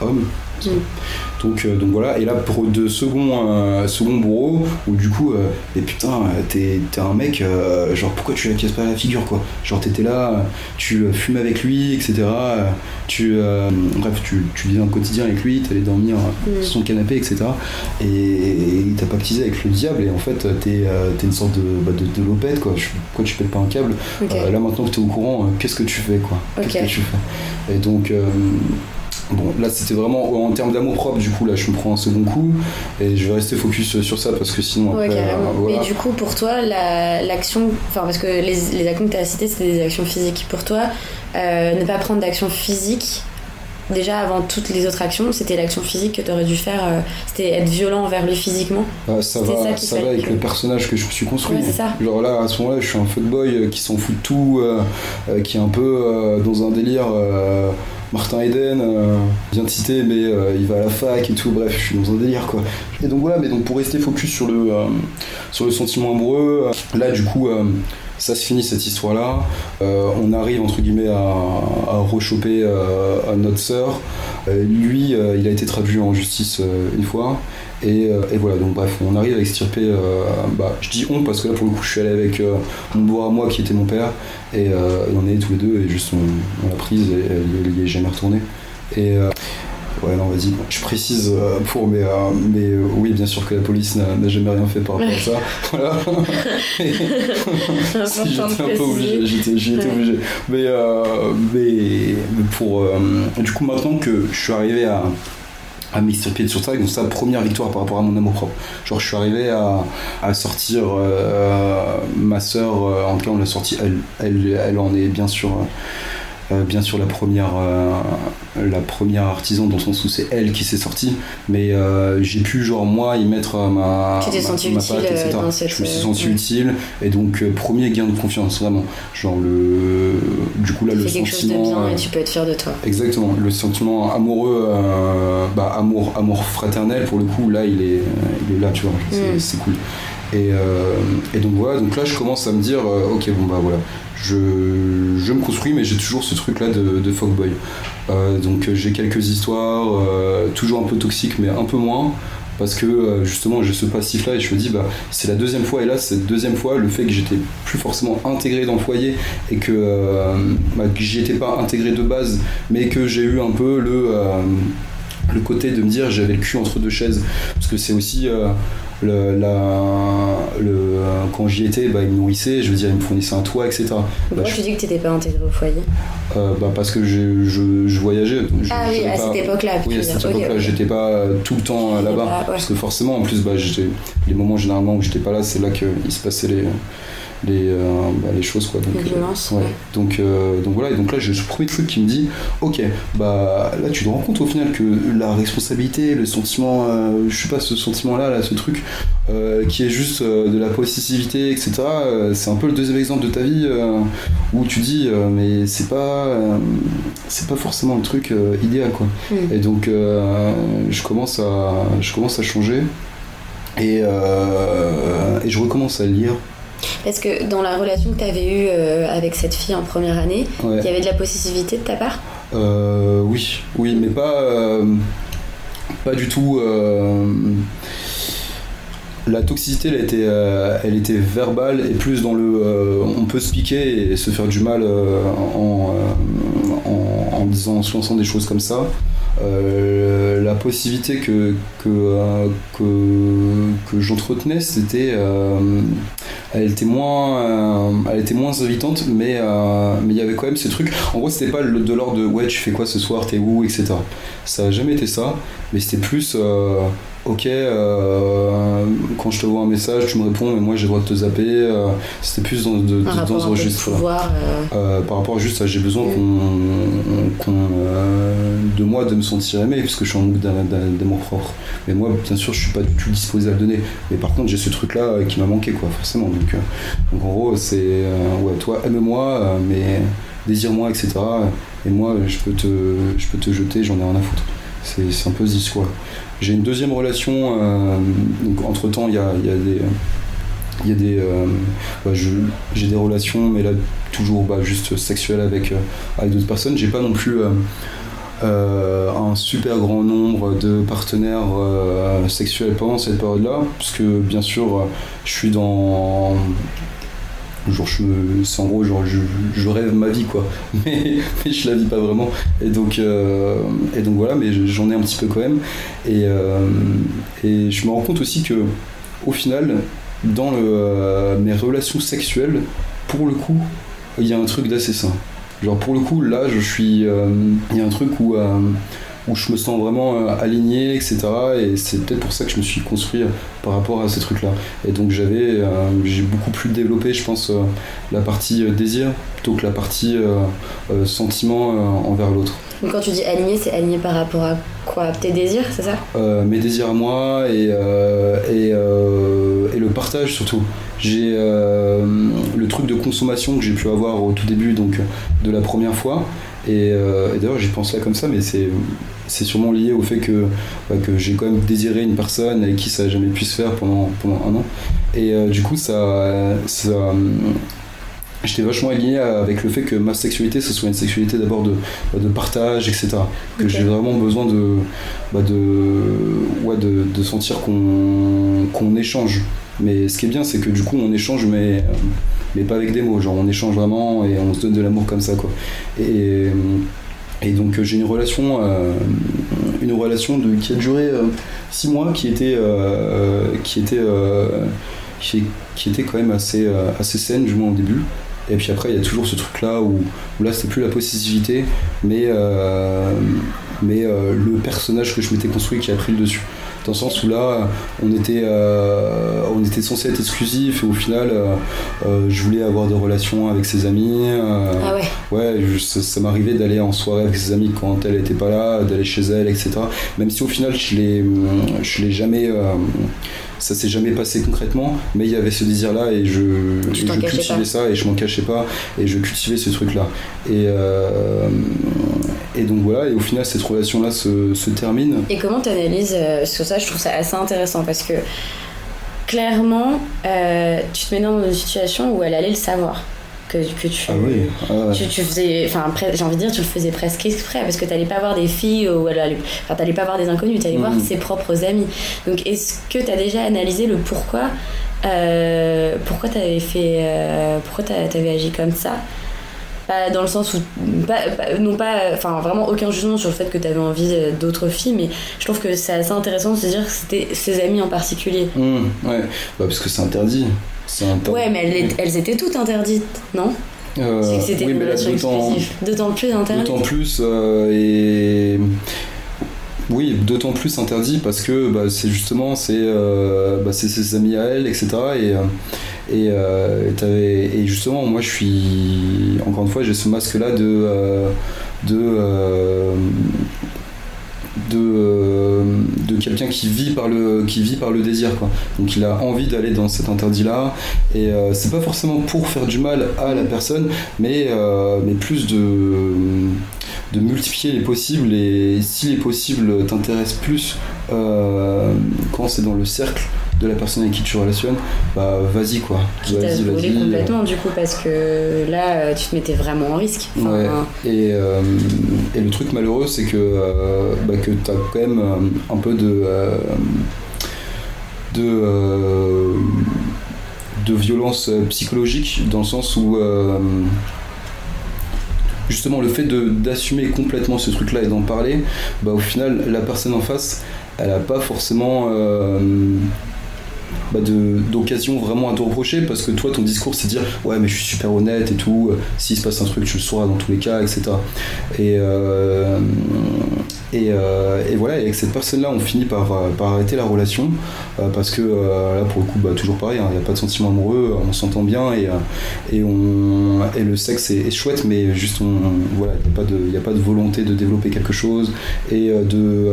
homme. Mm. Donc, euh, donc voilà, et là pour de second, euh, second bourreau, où du coup, euh, et putain, t'es t'es un mec, euh, genre pourquoi tu la casses pas la figure quoi? Genre t'étais là, tu fumes avec lui, etc. Tu, bref, tu, tu vivais un quotidien avec lui, t'allais dormir Mm. sur son canapé, etc. Et et il t'a baptisé avec le diable, et en fait, t'es t'es une sorte de, bah, de, de lopette quoi. Pourquoi tu pètes pas un câble? Là maintenant que tu es au courant, qu'est-ce que tu fais quoi? Qu'est-ce que tu fais? Et donc bon là c'était vraiment en termes d'amour propre du coup là je me prends un second coup et je vais rester focus sur ça parce que sinon Ouais, après carrément. euh, voilà. Mais du coup, pour toi, la- l'action, enfin, parce que les, les actions que tu as citées, c'était des actions physiques. Pour toi, euh, ne pas prendre d'action physique, déjà avant toutes les autres actions, c'était l'action physique que tu aurais dû faire, euh, c'était être violent envers lui physiquement. Ah, ça va, ça ça va avec que- le personnage que je me suis construit. Ouais, ça. Genre là, à ce moment-là, je suis un fuckboy euh, qui s'en fout de tout, euh, euh, qui est un peu euh, dans un délire euh, Martin Eden, euh, bien cité, mais euh, il va à la fac et tout, bref, je suis dans un délire quoi. Et donc voilà, mais donc pour rester focus sur le, euh, sur le sentiment amoureux, euh, là du coup, ça se finit cette histoire-là. On arrive entre guillemets à, à rechoper à notre sœur. Lui, il a été traduit en justice une fois. Et, euh, et voilà, donc bref, on arrive à extirper. euh, bah, je dis on parce que là pour le coup, je suis allé avec euh, mon beau à moi qui était mon père. Et euh, on est tous les deux et juste on, on l'a prise et elle n'y est jamais retournée. Et euh, ouais, non, vas-y, je précise pour, mais, mais oui, bien sûr que la police n'a jamais rien fait par rapport à ça. Voilà. Si j'étais un peu obligé, j'étais, j'y étais obligé. Mais, mais, mais pour. euh, du coup, maintenant que je suis arrivé à à m'extirper sur ça, donc ça première victoire par rapport à mon amour propre. Genre je suis arrivé à, à sortir euh, ma sœur, euh, en tout cas on l'a sortie, elle, elle, elle en est bien sûr, euh, bien sûr la première, euh, la première artisan dans le sens où c'est elle qui s'est sortie, mais euh, j'ai pu genre moi y mettre ma, Tu t'es ma- senti ma utile, patte, etc. dans cette, Je me suis senti ouais. utile et donc premier gain de confiance vraiment. Genre le, du coup là Tu le fais quelque chose de sentiment. bien et tu peux être fier de toi. Exactement, le sentiment amoureux, bah, amour, amour fraternel pour le coup, là il est, il est là, tu vois, c'est Mm. c'est cool. Et, euh, et donc voilà, donc là je commence à me dire, euh, ok bon bah voilà, je, je me construis mais j'ai toujours ce truc là de, de fuckboy. Euh, donc j'ai quelques histoires, toujours un peu toxiques mais un peu moins. Parce que justement j'ai ce passif là et je me dis bah c'est la deuxième fois et là cette deuxième fois le fait que j'étais plus forcément intégré dans le foyer et que, bah, que j'y étais pas intégré de base mais que j'ai eu un peu le, le côté de me dire j'avais le cul entre deux chaises parce que c'est aussi euh, le, la, le, euh, quand j'y étais bah, ils me nourrissaient je veux dire ils me fournissaient un toit etc Pourquoi je- tu dis que t'étais pas intégré au foyer? Euh, bah, parce que je, je, je voyageais Ah oui, à pas- cette époque-là. oui, à tu cette époque-là, j'étais pas tout le temps là-bas. pas- ouais. Parce que forcément, en plus, bah, les moments généralement où j'étais pas là, c'est là qu'il se passait les, les, euh, bah, les choses. Quoi. Donc, Les euh, violences, ouais. ouais. donc, euh, donc voilà, et donc là, j'ai ce premier truc qui me dit Ok, bah là, tu te rends compte au final que la responsabilité, le sentiment, je sais pas, ce sentiment-là, là, ce truc qui est juste de la possessivité, etc., c'est un peu le deuxième exemple de ta vie où tu dis Mais c'est pas, c'est pas forcément le truc idéal, quoi. Hmm. Et donc, je, commence à, je commence à changer. Et, euh, et je recommence à lire. Parce que dans la relation que tu avais eue euh, avec cette fille en première année, Ouais. il y avait de la possessivité de ta part? Euh, oui, oui, mais pas, euh, pas du tout. la toxicité, elle était, elle était verbale et plus dans le. on peut se piquer et se faire du mal en, en, en disant, en se lançant des choses comme ça. Euh, la possibilité que, que, euh, que, que j'entretenais, c'était. euh, elle était moins elle était moins invitante mais mais il y avait quand même ce truc en gros c'était pas de l'ordre de ouais tu fais quoi ce soir t'es où etc ça a jamais été ça mais c'était plus ok euh, quand je te vois un message tu me réponds mais moi j'ai le droit de te zapper euh, c'était plus dans, de, Par dans ce registre pouvoir. euh, euh, par rapport à juste à j'ai besoin qu'on, de moi de me sentir aimé parce que je suis en manque d'a- d'a- d'amour propre. Mais moi bien sûr je suis pas du tout disposé à le donner. Mais par contre j'ai ce truc là qui m'a manqué quoi forcément. Donc, donc en gros c'est ouais toi aime-moi mais désire-moi etc et moi je peux te je peux te jeter j'en ai rien à foutre. C'est, c'est un peu ce discours j'ai une deuxième relation euh, donc entre temps il y a, y a des il y a des euh, bah, j'ai des relations mais là toujours bah, juste sexuelles avec, euh, avec d'autres personnes. J'ai pas non plus un super grand nombre de partenaires sexuels pendant cette période là parce que bien sûr je suis dans genre je c'est en gros genre je, rêve ma vie quoi. Mais, je la vis pas vraiment. Et donc euh, et donc voilà mais j'en ai un petit peu quand même. Et, euh, et je me rends compte aussi que au final dans euh, mes relations sexuelles pour le coup il y a un truc d'assez sain. Genre pour le coup là je suis il y a un truc où où je me sens vraiment euh, aligné, etc. Et c'est peut-être pour ça que je me suis construit euh, par rapport à ces trucs-là. Et donc j'avais, euh, j'ai beaucoup plus développé, je pense, la partie désir plutôt que la partie sentiment envers l'autre. Donc quand tu dis aligné, c'est aligné par rapport à quoi? Tes désirs, c'est ça? Euh, mes désirs à moi et, euh, et, euh, et le partage surtout. J'ai le truc de consommation que j'ai pu avoir au tout début donc de la première fois. Et, euh, et d'ailleurs j'y pense là comme ça, mais c'est c'est sûrement lié au fait que, bah, que j'ai quand même désiré une personne avec qui ça n'a jamais pu se faire pendant, pendant un an. Et euh, du coup ça, ça J'étais vachement aligné avec le fait que ma sexualité, ce soit une sexualité d'abord de, de partage, etc. Que j'ai vraiment besoin de, bah de, ouais, de, de sentir qu'on qu'on échange. Mais ce qui est bien, c'est que du coup, on échange, mais, mais pas avec des mots. Genre, on échange vraiment et on se donne de l'amour comme ça, quoi. Et, et donc, j'ai une relation, euh, une relation qui a duré euh, six mois, qui était, euh, qui était, euh, qui, était quand même assez, euh, assez saine, du moins au début. Et puis après, il y a toujours ce truc-là où, où là, c'était plus la possessivité, mais, euh, mais euh, le personnage que je m'étais construit qui a pris le dessus. Dans le sens où là, on était, euh, on était censé être exclusif et au final, euh, euh, je voulais avoir des relations avec ses amis. euh, Ah ouais. Ouais, je- ça, ça m'arrivait d'aller en soirée avec ses amis quand elle était pas là, d'aller chez elle, etc. Même si au final je l'ai, je l'ai jamais, ça s'est jamais passé concrètement, mais il y avait ce désir-là et je, et cultivais pas. ça et je m'en cachais pas et je cultivais ce truc-là. Et euh, et donc voilà, et au final cette relation-là se, se termine. Et comment tu analyses Sur ça, je trouve ça assez intéressant parce que clairement, euh, tu te mets dans une situation où elle allait le savoir. Que, que tu, Ah oui. ah ouais. tu, tu faisais, enfin, j'ai envie de dire, tu le faisais presque exprès parce que t'allais pas voir des filles ou enfin, t'allais pas voir des inconnus, t'allais voir Mhm. ses propres amis. Donc, est-ce que t'as déjà analysé le pourquoi, euh, pourquoi t'avais fait, euh, pourquoi t'a- t'avais agi comme ça? Pas dans le sens où pas, pas- non pas enfin vraiment aucun jugement sur le fait que tu avais envie d'autres filles mais je trouve que c'est assez intéressant de se dire que c'était ses amis en particulier Hum, ouais, bah, parce que c'est interdit. Interdit. ouais mais elles, elles étaient toutes interdites non Euh, c'est que c'était oui, une relation exclusive d'autant plus interdite D'autant plus euh, et oui, d'autant plus interdit parce que bah, c'est justement c'est euh, bah, ses amis à elle, etc. Et et, euh, et justement moi je suis encore une fois j'ai ce masque là de de de, euh, de quelqu'un qui vit par le qui vit par le désir donc il a envie d'aller dans cet interdit là et euh, c'est pas forcément pour faire du mal à la personne mais euh, plus de multiplier les possibles. Et si les possibles t'intéressent plus quand c'est dans le cercle de la personne avec qui tu relationnes bah vas-y quoi qui t'a vas-y vas-y complètement du coup parce que là euh, tu te mettais vraiment en risque Enfin, Ouais. Et, euh, et le truc malheureux, c'est que, euh, bah, que tu as quand même euh, un peu de. euh, de. euh, de violence euh, psychologique, dans le sens où. euh, justement le fait de- d'assumer complètement ce truc-là et d'en parler, bah, au final, la personne en face, elle a pas forcément euh, bah, d'occasion vraiment à te reprocher parce que toi, ton discours, c'est dire ouais, mais je suis super honnête et tout. euh, S'il se passe un truc, tu le sauras dans tous les cas, etc. Et, euh, et, euh, et voilà, et avec cette personne-là, on finit par, par arrêter la relation parce que là, pour le coup, bah, toujours pareil, il n'y a pas de sentiment amoureux, on s'entend bien et, et, on, et le sexe est, chouette, mais juste, on, voilà, il n'y a, pas de- a pas de volonté de développer quelque chose et de.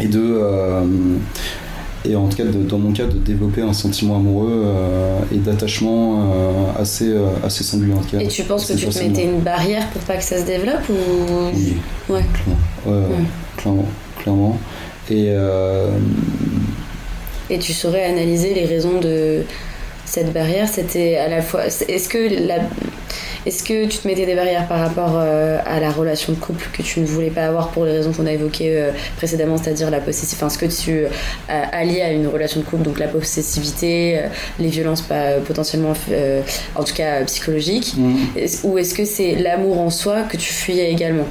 et de. Et en tout cas, de- dans mon cas, de développer un sentiment amoureux euh, et d'attachement euh, assez, euh, assez singulier en tout cas. Et tu penses que tu te mettais une barrière pour pas que ça se développe ou Oui, Ouais. clairement. Ouais, ouais, clairement, clairement. Et euh, Et tu saurais analyser les raisons de cette barrière C'était à la fois. Est-ce que la. Est-ce que tu te mettais des barrières par rapport euh, à la relation de couple que tu ne voulais pas avoir pour les raisons qu'on a évoquées euh, précédemment, c'est-à-dire la possessivité, enfin ce que tu euh, allié à une relation de couple, donc la possessivité, les violences pas, potentiellement, euh, en tout cas psychologiques, Est-ce- ou est-ce que c'est l'amour en soi que tu fuyais également?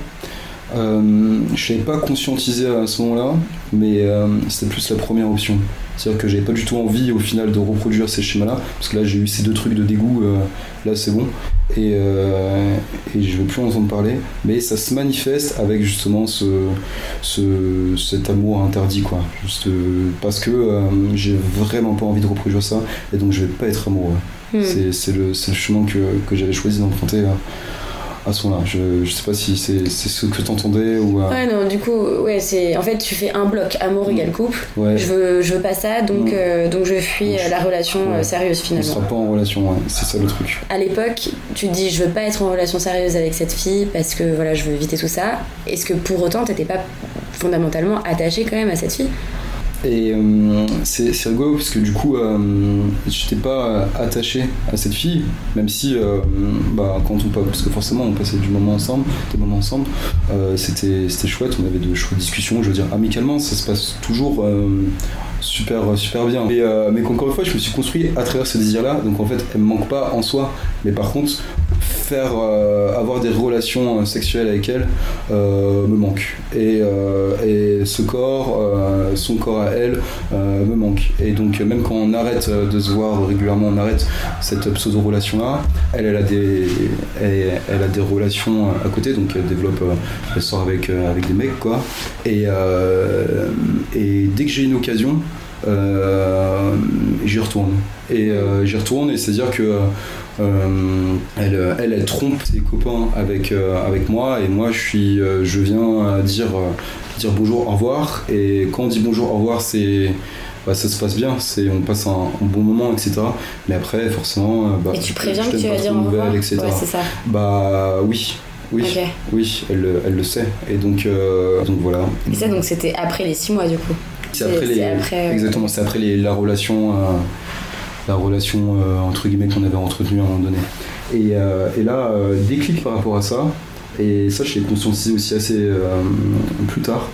Euh, je n'avais pas conscientisé à ce moment-là, mais euh, c'était plus la première option. C'est-à-dire que j'avais pas du tout envie au final de reproduire ces schémas-là, parce que là j'ai eu ces deux trucs de dégoût, euh, là c'est bon, et, euh, et je vais plus en entendre parler, mais ça se manifeste avec justement ce, ce, cet amour interdit, quoi. Juste euh, parce que euh, j'ai vraiment pas envie de reproduire ça, et donc je vais pas être amoureux. Hmm. C'est le, le chemin que, que j'avais choisi d'emprunter à ce moment-là. Je, je sais pas si c'est ce que t'entendais ou. euh, Ouais, non, du coup, ouais, c'est. En fait, tu fais un bloc amour Mm. égale couple. ouais. Je veux, je veux pas ça, donc, Mm. euh, donc je fuis Donc, euh, la relation euh, ouais. sérieuse On finalement. sera pas en relation, ouais. c'est ça le truc. À l'époque, tu te dis je veux pas être en relation sérieuse avec cette fille parce que voilà, je veux éviter tout ça. Est-ce que pour autant t'étais pas fondamentalement attaché quand même à cette fille? Et euh, c'est rigolo parce que du coup, euh, j'étais pas attaché à cette fille, même si, euh, bah, quand on pa- parce que forcément on passait du moment ensemble, des moments ensemble, euh, c'était chouette, on avait de chouettes discussions, je veux dire, amicalement, ça se passe toujours super, super bien. Mais, euh, mais qu'encore une fois, je me suis construit à travers ce désir-là, donc en fait, elle me manque pas en soi, mais par contre, faire euh, avoir des relations euh, sexuelles avec elle euh, me manque. Et, et ce corps son corps à elle me manque. Et donc même quand on arrête de se voir régulièrement on arrête cette pseudo relation là elle elle a des elle, a des relations à côté. Donc elle développe elle sort avec avec des mecs quoi. Et et dès que j'ai une occasion j'y retourne et euh, j'y retourne et c'est à dire que euh, elle, euh, elle, elle trompe ses copains avec, euh, avec moi et moi je suis euh, je viens euh, dire, euh, dire bonjour au revoir et quand on dit bonjour au revoir c'est bah, ça se passe bien c'est on passe un, un bon moment etc mais après forcément euh, bah, Et tu préviens je que tu vas dire nouvelles, etc. Ouais, c'est ça. bah oui oui oui elle, elle le sait et donc euh, donc voilà Et ça, donc c'était après les six mois du coup. C'est après les après, exactement c'est après les, la relation euh, la relation euh, entre guillemets qu'on avait entretenue à un moment donné. Et, euh, et là déclic par rapport à ça et ça je l'ai conscientisé aussi assez plus tard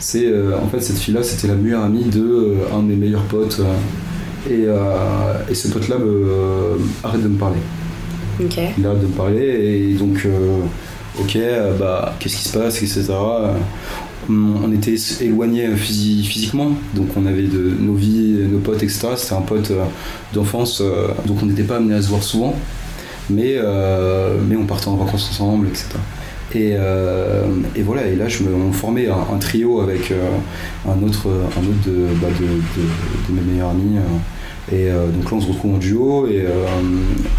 c'est euh, en fait cette fille là c'était la meilleure amie de euh, un de mes meilleurs potes euh, et, et ce pote là me arrête de me parler. Il arrête de me parler et donc ok bah qu'est-ce qui se passe etc on était éloignés physi- physiquement. Donc on avait nos vies nos potes etc c'était un pote euh, d'enfance euh, donc on n'était pas amené à se voir souvent. Mais euh, on partait en vacances ensemble etc et, euh, voilà. Et là on formait un, trio avec euh, un autre bah, de, mes meilleurs amis euh, et euh, donc là, on se retrouve en duo et, euh,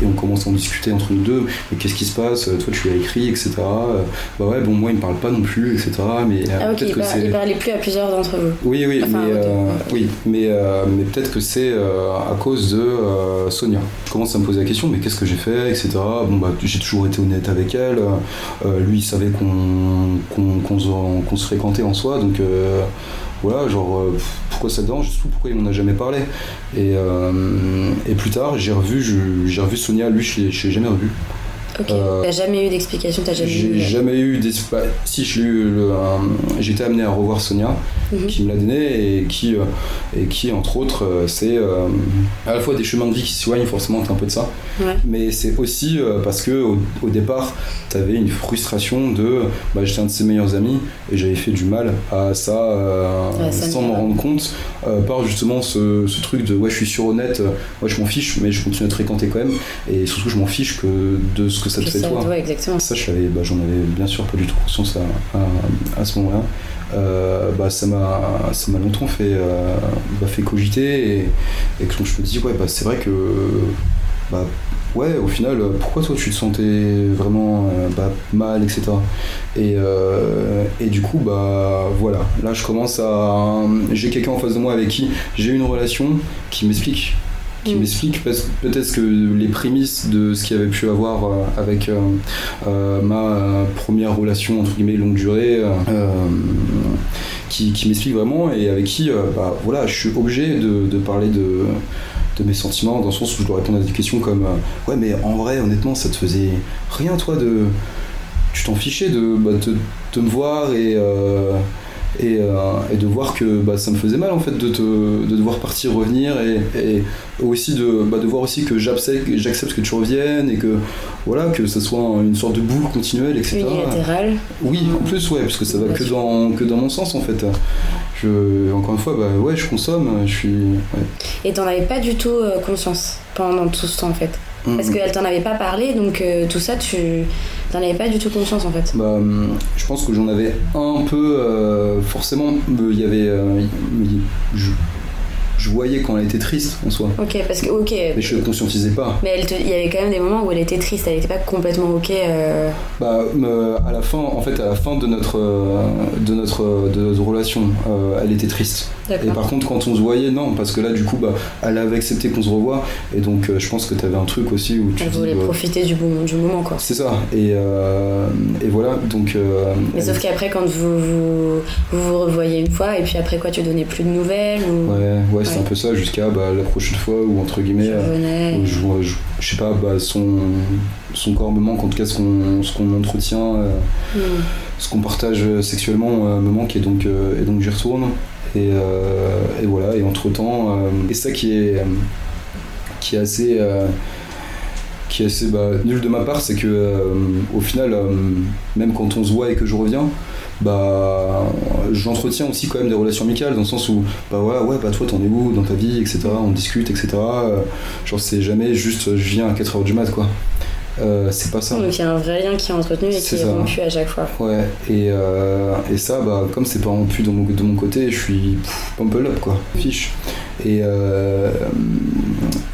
et on commence à en discuter entre nous deux. Mais qu'est-ce qui se passe? Toi, tu as écrit, etc. Euh, Bah ouais, bon, moi, il me parle pas non plus, etc. Mais euh, Ah ok, il, c'est. il parlait plus à plusieurs d'entre vous. Oui, oui, Enfin, mais, euh, oui, mais, euh, mais peut-être que c'est euh, à cause de euh, Sonia. Je commence à me poser la question, mais qu'est-ce que j'ai fait, etc. Bon, bah, j'ai toujours été honnête avec elle. Euh, lui, il savait qu'on se, fréquentait en soi, donc euh, voilà, genre, euh, pourquoi ça te dérange Surtout pourquoi il m'en a jamais parlé. Et, euh, et plus tard, j'ai revu, je- j'ai revu Sonia, lui, je je l'ai jamais revu. Euh, T'as jamais eu d'explication, t'as jamais J'ai eu. jamais eu des. bah, si, j'ai eu le. un- j'ai été amené à revoir Sonia, Mhm. qui me l'a donné et qui, euh, et qui entre autres, euh, c'est euh, à la fois des chemins de vie qui se soignent, forcément, t'as un peu de ça, Ouais. mais c'est aussi euh, parce que au, au départ, t'avais une frustration de. Bah, j'étais un de ses meilleurs amis et j'avais fait du mal à ça euh, Ouais, ça me sans m'en rendre compte, euh, par justement ce, ce truc de ouais, je suis surhonnête, euh, ouais, je m'en fiche, mais je continue à te fréquenter quand même, et surtout, je m'en fiche que de ce que ça ouais, exactement. Ça, je savais, bah, j'en avais bien sûr pas du tout conscience à, à- à ce moment-là. Euh, bah, ça m'a ça m'a longtemps fait, euh, bah, fait cogiter et, et que je me dis, ouais, bah, c'est vrai que, bah, ouais, au final, pourquoi toi tu te sentais vraiment euh, bah, mal, etc. Et, et du coup, bah voilà, là je commence à. J'ai quelqu'un en face de moi avec qui j'ai une relation qui m'explique qui Mm. m'explique peut-être que les prémices de ce qu'il y avait pu avoir euh, avec euh, euh, ma première relation entre guillemets longue durée euh, qui, qui m'explique vraiment et avec qui euh, bah, voilà je suis obligé de, de parler de de mes sentiments dans le sens où je dois répondre à des questions comme ouais mais en vrai honnêtement ça te faisait rien toi de tu t'en fichais de, bah, de, de me voir et euh, et, euh, et de voir que bah, ça me faisait mal en fait de, te, de devoir partir revenir et, et aussi de, bah, de voir aussi que j'accepte que tu reviennes et que voilà que ça soit une sorte de boule continuelle etc Unilatéral. oui en plus ouais parce que ça va que dans, que dans mon sens en fait je, encore une fois bah ouais je consomme je suis ouais. Et t'en avais pas du tout euh, conscience pendant tout ce temps en fait. Parce Mm. qu'elle t'en avait pas parlé, donc euh, tout ça, tu t'en avais pas du tout conscience en fait. Bah, hum, je pense que j'en avais un peu. euh, forcément, il y avait. euh, je, je voyais quand elle était triste en soi. Ok, parce que, ok. Mais je ne conscientisais pas. Mais il y avait quand même des moments où elle était triste, elle était pas complètement ok. euh, Bah, euh, à la fin, en fait, à la fin de notre, de notre, de notre relation, elle était triste. Et par contre, quand on se voyait, non, parce que là, du coup, bah, elle avait accepté qu'on se revoie. Et donc, euh, je pense que tu avais un truc aussi où tu Elle voulait bah, profiter du, bon, du moment quoi. C'est ça. Et, euh, et voilà, donc. euh, Mais elle- sauf qu'après, quand vous vous, vous vous revoyez une fois, et puis après quoi, tu donnais plus de nouvelles ou Ouais, ouais, c'est un peu ça jusqu'à bah, la prochaine fois ou entre guillemets. où je, je, je sais pas, bah, son, son corps me manque, en tout cas ce qu'on ce qu'on entretient, Hmm. ce qu'on partage sexuellement me manque et donc, et donc j'y retourne. Et, euh, et voilà, et entre temps, et ça qui est, euh, qui est assez. euh, qui est assez bah, nul de ma part, c'est que euh, au final, euh, même quand on se voit et que je reviens, bah j'entretiens aussi quand même des relations amicales dans le sens où bah voilà ouais bah toi t'en es où dans ta vie etc on discute etc Euh, genre c'est jamais juste je viens à 4h du mat quoi Euh, c'est pas ça Donc il y a un vrai lien qui est entretenu et qui est rompu à chaque fois. ouais et, euh, et ça bah comme c'est pas rompu de mon, de mon côté je suis pff, pumple up quoi. Fiche et euh,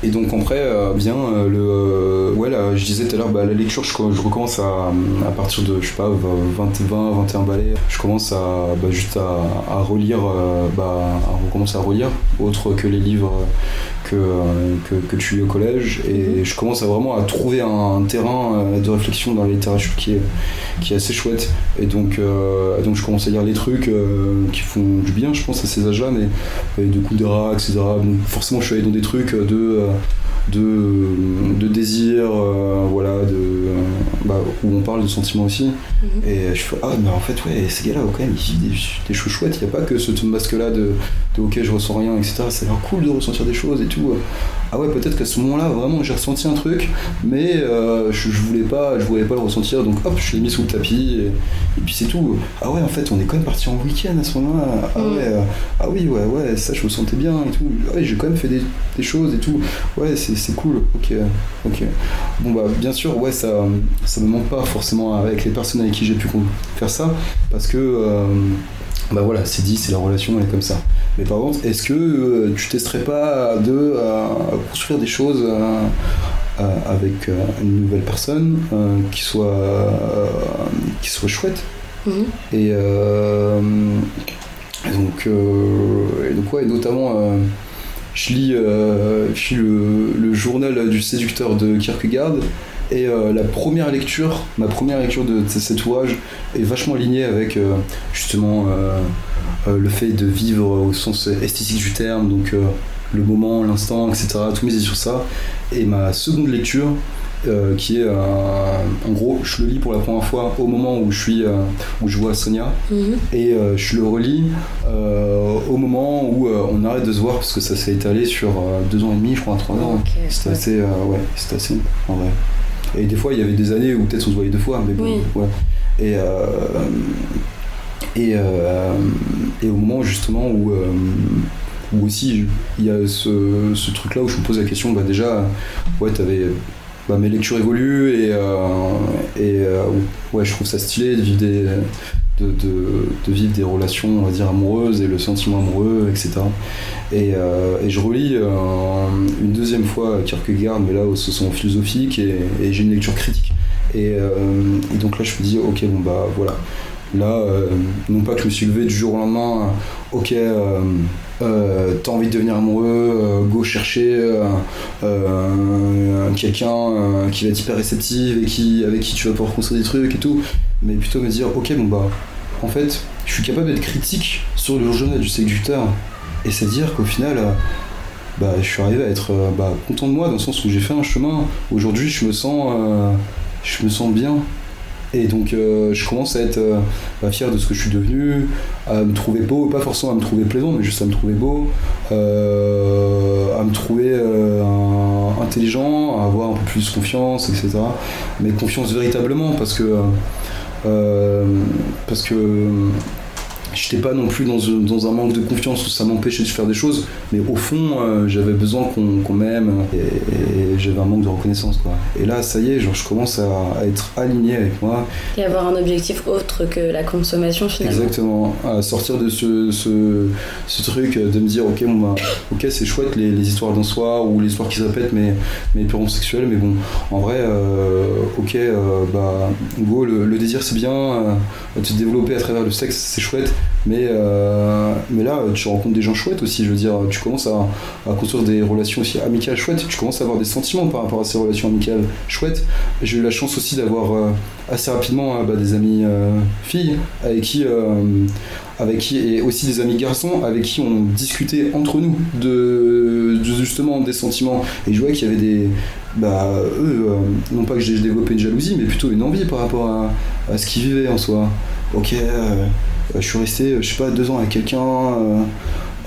et donc après euh, vient euh, le ouais là je disais tout à l'heure bah, la lecture je, je recommence à, à partir de je sais pas 20 20 21 balais. Je commence à bah, juste à, à relire bah à recommencer à relire autre que les livres que, que, que tu lis au collège. Et je commence à vraiment à trouver un, terrain de réflexion dans la littérature qui est, qui est assez chouette. Et donc, euh, donc je commence à lire les trucs euh, qui font du bien je pense à ces âges là mais avec de Kundera etc forcément je suis allé dans des trucs de euh, de, de désir euh, voilà de euh, bah, où on parle de sentiments aussi. Mhm. et je fais ah mais en fait ouais ces gars là quand même ils vivent des, des choses chouettes. Il n'y a pas que ce masque là de, de ok je ressens rien etc ça a l'air cool de ressentir des choses et tout. Ah ouais peut-être qu'à ce moment là vraiment j'ai ressenti un truc mais euh, je, je voulais pas je voulais pas le ressentir. Donc hop je l'ai mis sous le tapis et, et puis c'est tout. Ah ouais en fait on est quand même parti en week-end à ce moment là ah Mm. ouais ah oui ouais ouais ça je me sentais bien et tout. Ah ouais j'ai quand même fait des, des choses et tout. Ouais c'est c'est cool ok ok. Bon bah bien sûr ouais ça ça me manque pas forcément avec les personnes avec qui j'ai pu faire ça parce que euh, bah voilà c'est dit c'est la relation elle est comme ça. Mais par contre est-ce que euh, tu testerais pas de euh, construire des choses avec une nouvelle personne qui soit qui soit chouette? Mhm. et, euh, et donc, et donc ouais, et notamment, je lis, euh, le, journal du séducteur de Kierkegaard. Et euh, la première lecture, ma première lecture de, cet ouvrage est vachement alignée avec euh, justement le fait de vivre au sens esthétique du terme, donc le moment, l'instant, etc. Tout misé sur ça. Et ma seconde lecture euh, qui est euh, en gros, je le lis pour la première fois au moment où je suis euh, où je vois Sonia Mhm. et je le relis au moment où on arrête de se voir parce que ça s'est étalé sur deux ans et demi, je crois, trois ans. C'était ouais. assez, ouais, c'était assez long, en vrai. Et des fois, il y avait des années où peut-être on se voyait deux fois, mais bon, Oui. ouais. Et, et, et au moment justement où, où aussi il y a ce, ce truc-là où je me pose la question, bah déjà, ouais, t'avais. Bah, mes lectures évoluent et, euh, euh, ouais, je trouve ça stylé de vivre des, de, de- vivre des relations, on va dire, amoureuses et le sentiment amoureux, etc. Et, euh, et je relis une deuxième fois Kierkegaard, mais là, au sens philosophique, et, et j'ai une lecture critique. Et, et donc là, je me dis, ok, bon, bah voilà. Là, non pas que je me suis levé du jour au lendemain, ok, euh, t'as envie de devenir amoureux, euh, go chercher euh, quelqu'un qui va être hyper réceptif et qui, avec qui tu vas pouvoir construire des trucs et tout, mais plutôt me dire, ok, bon bah, en fait, je suis capable d'être critique sur le journal du séducteur, et c'est dire qu'au final, bah, je suis arrivé à être bah, content de moi dans le sens où j'ai fait un chemin. Aujourd'hui, je me sens, je me sens bien. Et donc, euh, je commence à être euh, bah, fier de ce que je suis devenu, à me trouver beau, pas forcément à me trouver plaisant, mais juste à me trouver beau, euh, à me trouver intelligent, à avoir un peu plus confiance, etc. Mais confiance véritablement, parce que parce que j'étais pas non plus dans, un- dans un manque de confiance où ça m'empêchait de faire des choses, mais au fond, euh, j'avais besoin qu'on m'aime et, et j'avais un manque de reconnaissance. Quoi. Et là, ça y est, genre, je commence à, à être aligné avec moi, Et avoir un objectif autre que la consommation finalement. exactement, à sortir de ce, ce, ce truc de me dire, ok, bon, bah, ok, c'est chouette les, les histoires d'un soir ou les histoires qui se répètent, mais, mais purement sexuelles, mais bon, en vrai, euh, ok, euh, bah, go, le, le désir c'est bien, euh, te développer à travers le sexe c'est chouette, mais, euh, mais là, tu rencontres des gens chouettes aussi, je veux dire, tu commences à, construire des relations aussi amicales chouettes, tu commences à avoir des sentiments par rapport à ces relations amicales chouettes. J'ai eu la chance aussi d'avoir euh, assez rapidement euh, bah, des amis filles avec qui, avec qui, et aussi des amis garçons avec qui on discutait entre nous de, justement des sentiments. Et je voyais qu'il y avait des. Bah, eux, non pas que j'ai développé une jalousie, mais plutôt une envie par rapport à, ce qu'ils vivaient en soi. Ok, je suis resté, euh, je sais pas, deux ans avec quelqu'un. euh,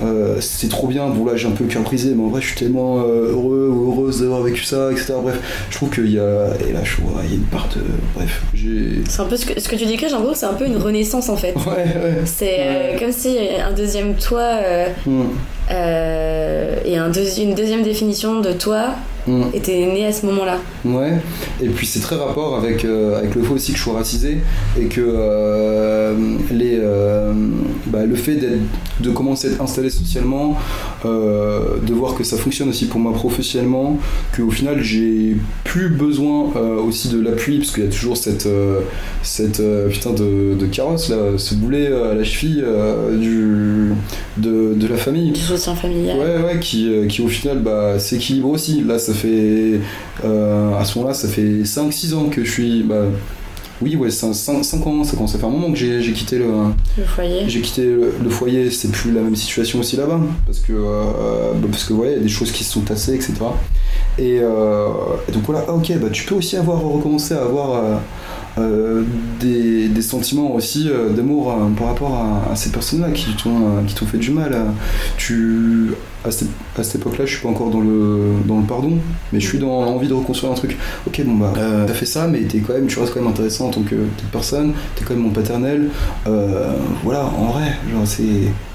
euh, c'est trop bien, bon là j'ai un peu le cœur brisé, mais en vrai je suis tellement euh, heureux ou heureuse d'avoir vécu ça, etc. Bref, je trouve qu'il y a, et là je vois, il y a une part de, bref, j'ai... C'est un peu ce que, ce que tu décris, j'ai l'impression que c'est un peu une renaissance en fait. Ouais, ouais. C'est euh, comme si un deuxième toi euh, Mm, euh, et un deuxi- une deuxième définition de toi mm. était née à ce moment-là. Ouais, et puis c'est très rapport avec, euh, avec le fait aussi que je sois racisé et que euh, les, euh, bah, le fait de commencer à être installé socialement, de voir que ça fonctionne aussi pour moi professionnellement, qu'au final j'ai plus besoin aussi de l'appui, parce qu'il y a toujours cette, cette putain de, de carrosse là, ce boulet à la cheville du, de, de la famille. Du soutien familial. Ouais, ouais, qui, qui au final bah, s'équilibre aussi. Là, ça fait. euh, à ce moment-là, ça fait 5-6 ans que je suis. Bah, oui, ouais, 5, ans, ça commence à faire un moment que j'ai quitté le. Le foyer. J'ai quitté le, le foyer, c'est plus la même situation aussi là-bas, parce que euh, bah, parce que voilà, il y a des choses qui se sont tassées, etc. Et, euh, et donc voilà, ah, ok, bah tu peux aussi avoir recommencé à avoir euh, des, des sentiments aussi euh, d'amour euh, par rapport à, à ces personnes-là qui t'ont euh, fait du mal. euh. Tu à cette, à cette époque-là, je suis pas encore dans le dans le pardon, mais je suis dans l'envie de reconstruire un truc. Ok, bon bah euh, t'as fait ça, mais t'es quand même, tu restes quand même intéressant en tant que personne. T'es quand même mon paternel. Euh, voilà, en vrai, genre c'est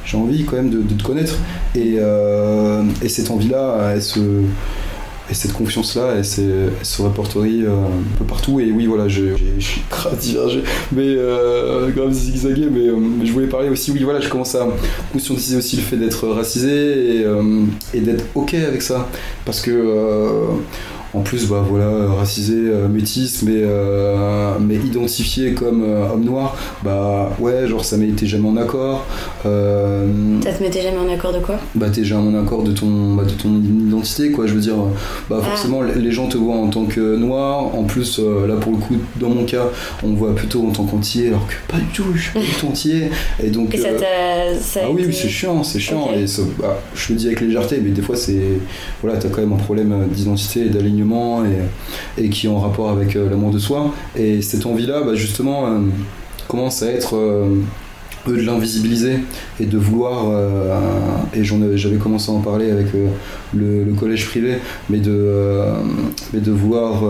j'ai envie quand même de, de te connaître et, euh, et cette envie-là, elle se et cette confiance-là, elle, elle se répertorie euh, un peu partout. Et oui, voilà, je suis grave divergé, mais euh, zigzagué. Mais, euh, mais je voulais parler aussi, oui, voilà, je commence à conscientiser aussi le fait d'être racisé et d'être OK avec ça. Parce que. Euh, en plus, bah voilà, racisé, euh, métis, mais, euh, mais identifié comme euh, homme noir, bah ouais, genre ça m'était jamais en accord. Euh, Ça te mettait jamais en accord de quoi? bah t'es jamais en accord de ton, bah, de ton identité quoi je veux dire bah Ah. forcément les gens te voient en tant que noir en plus euh, là pour le coup dans mon cas on me voit plutôt en tant qu'entier alors que pas du tout je suis pas du tout entier et donc Et ça euh, ça ah oui, été- oui, c'est chiant, c'est chiant. Et ça- bah, je le dis avec légèreté, mais des fois, c'est. Voilà, t'as quand même un problème d'identité et d'alignement et, qui est en rapport avec euh, l'amour de soi. Et cette envie-là, bah, justement, euh, commence à être euh, de l'invisibiliser et de vouloir, et j'en avais- j'avais commencé à en parler avec le, collège privé, mais de, mais de vouloir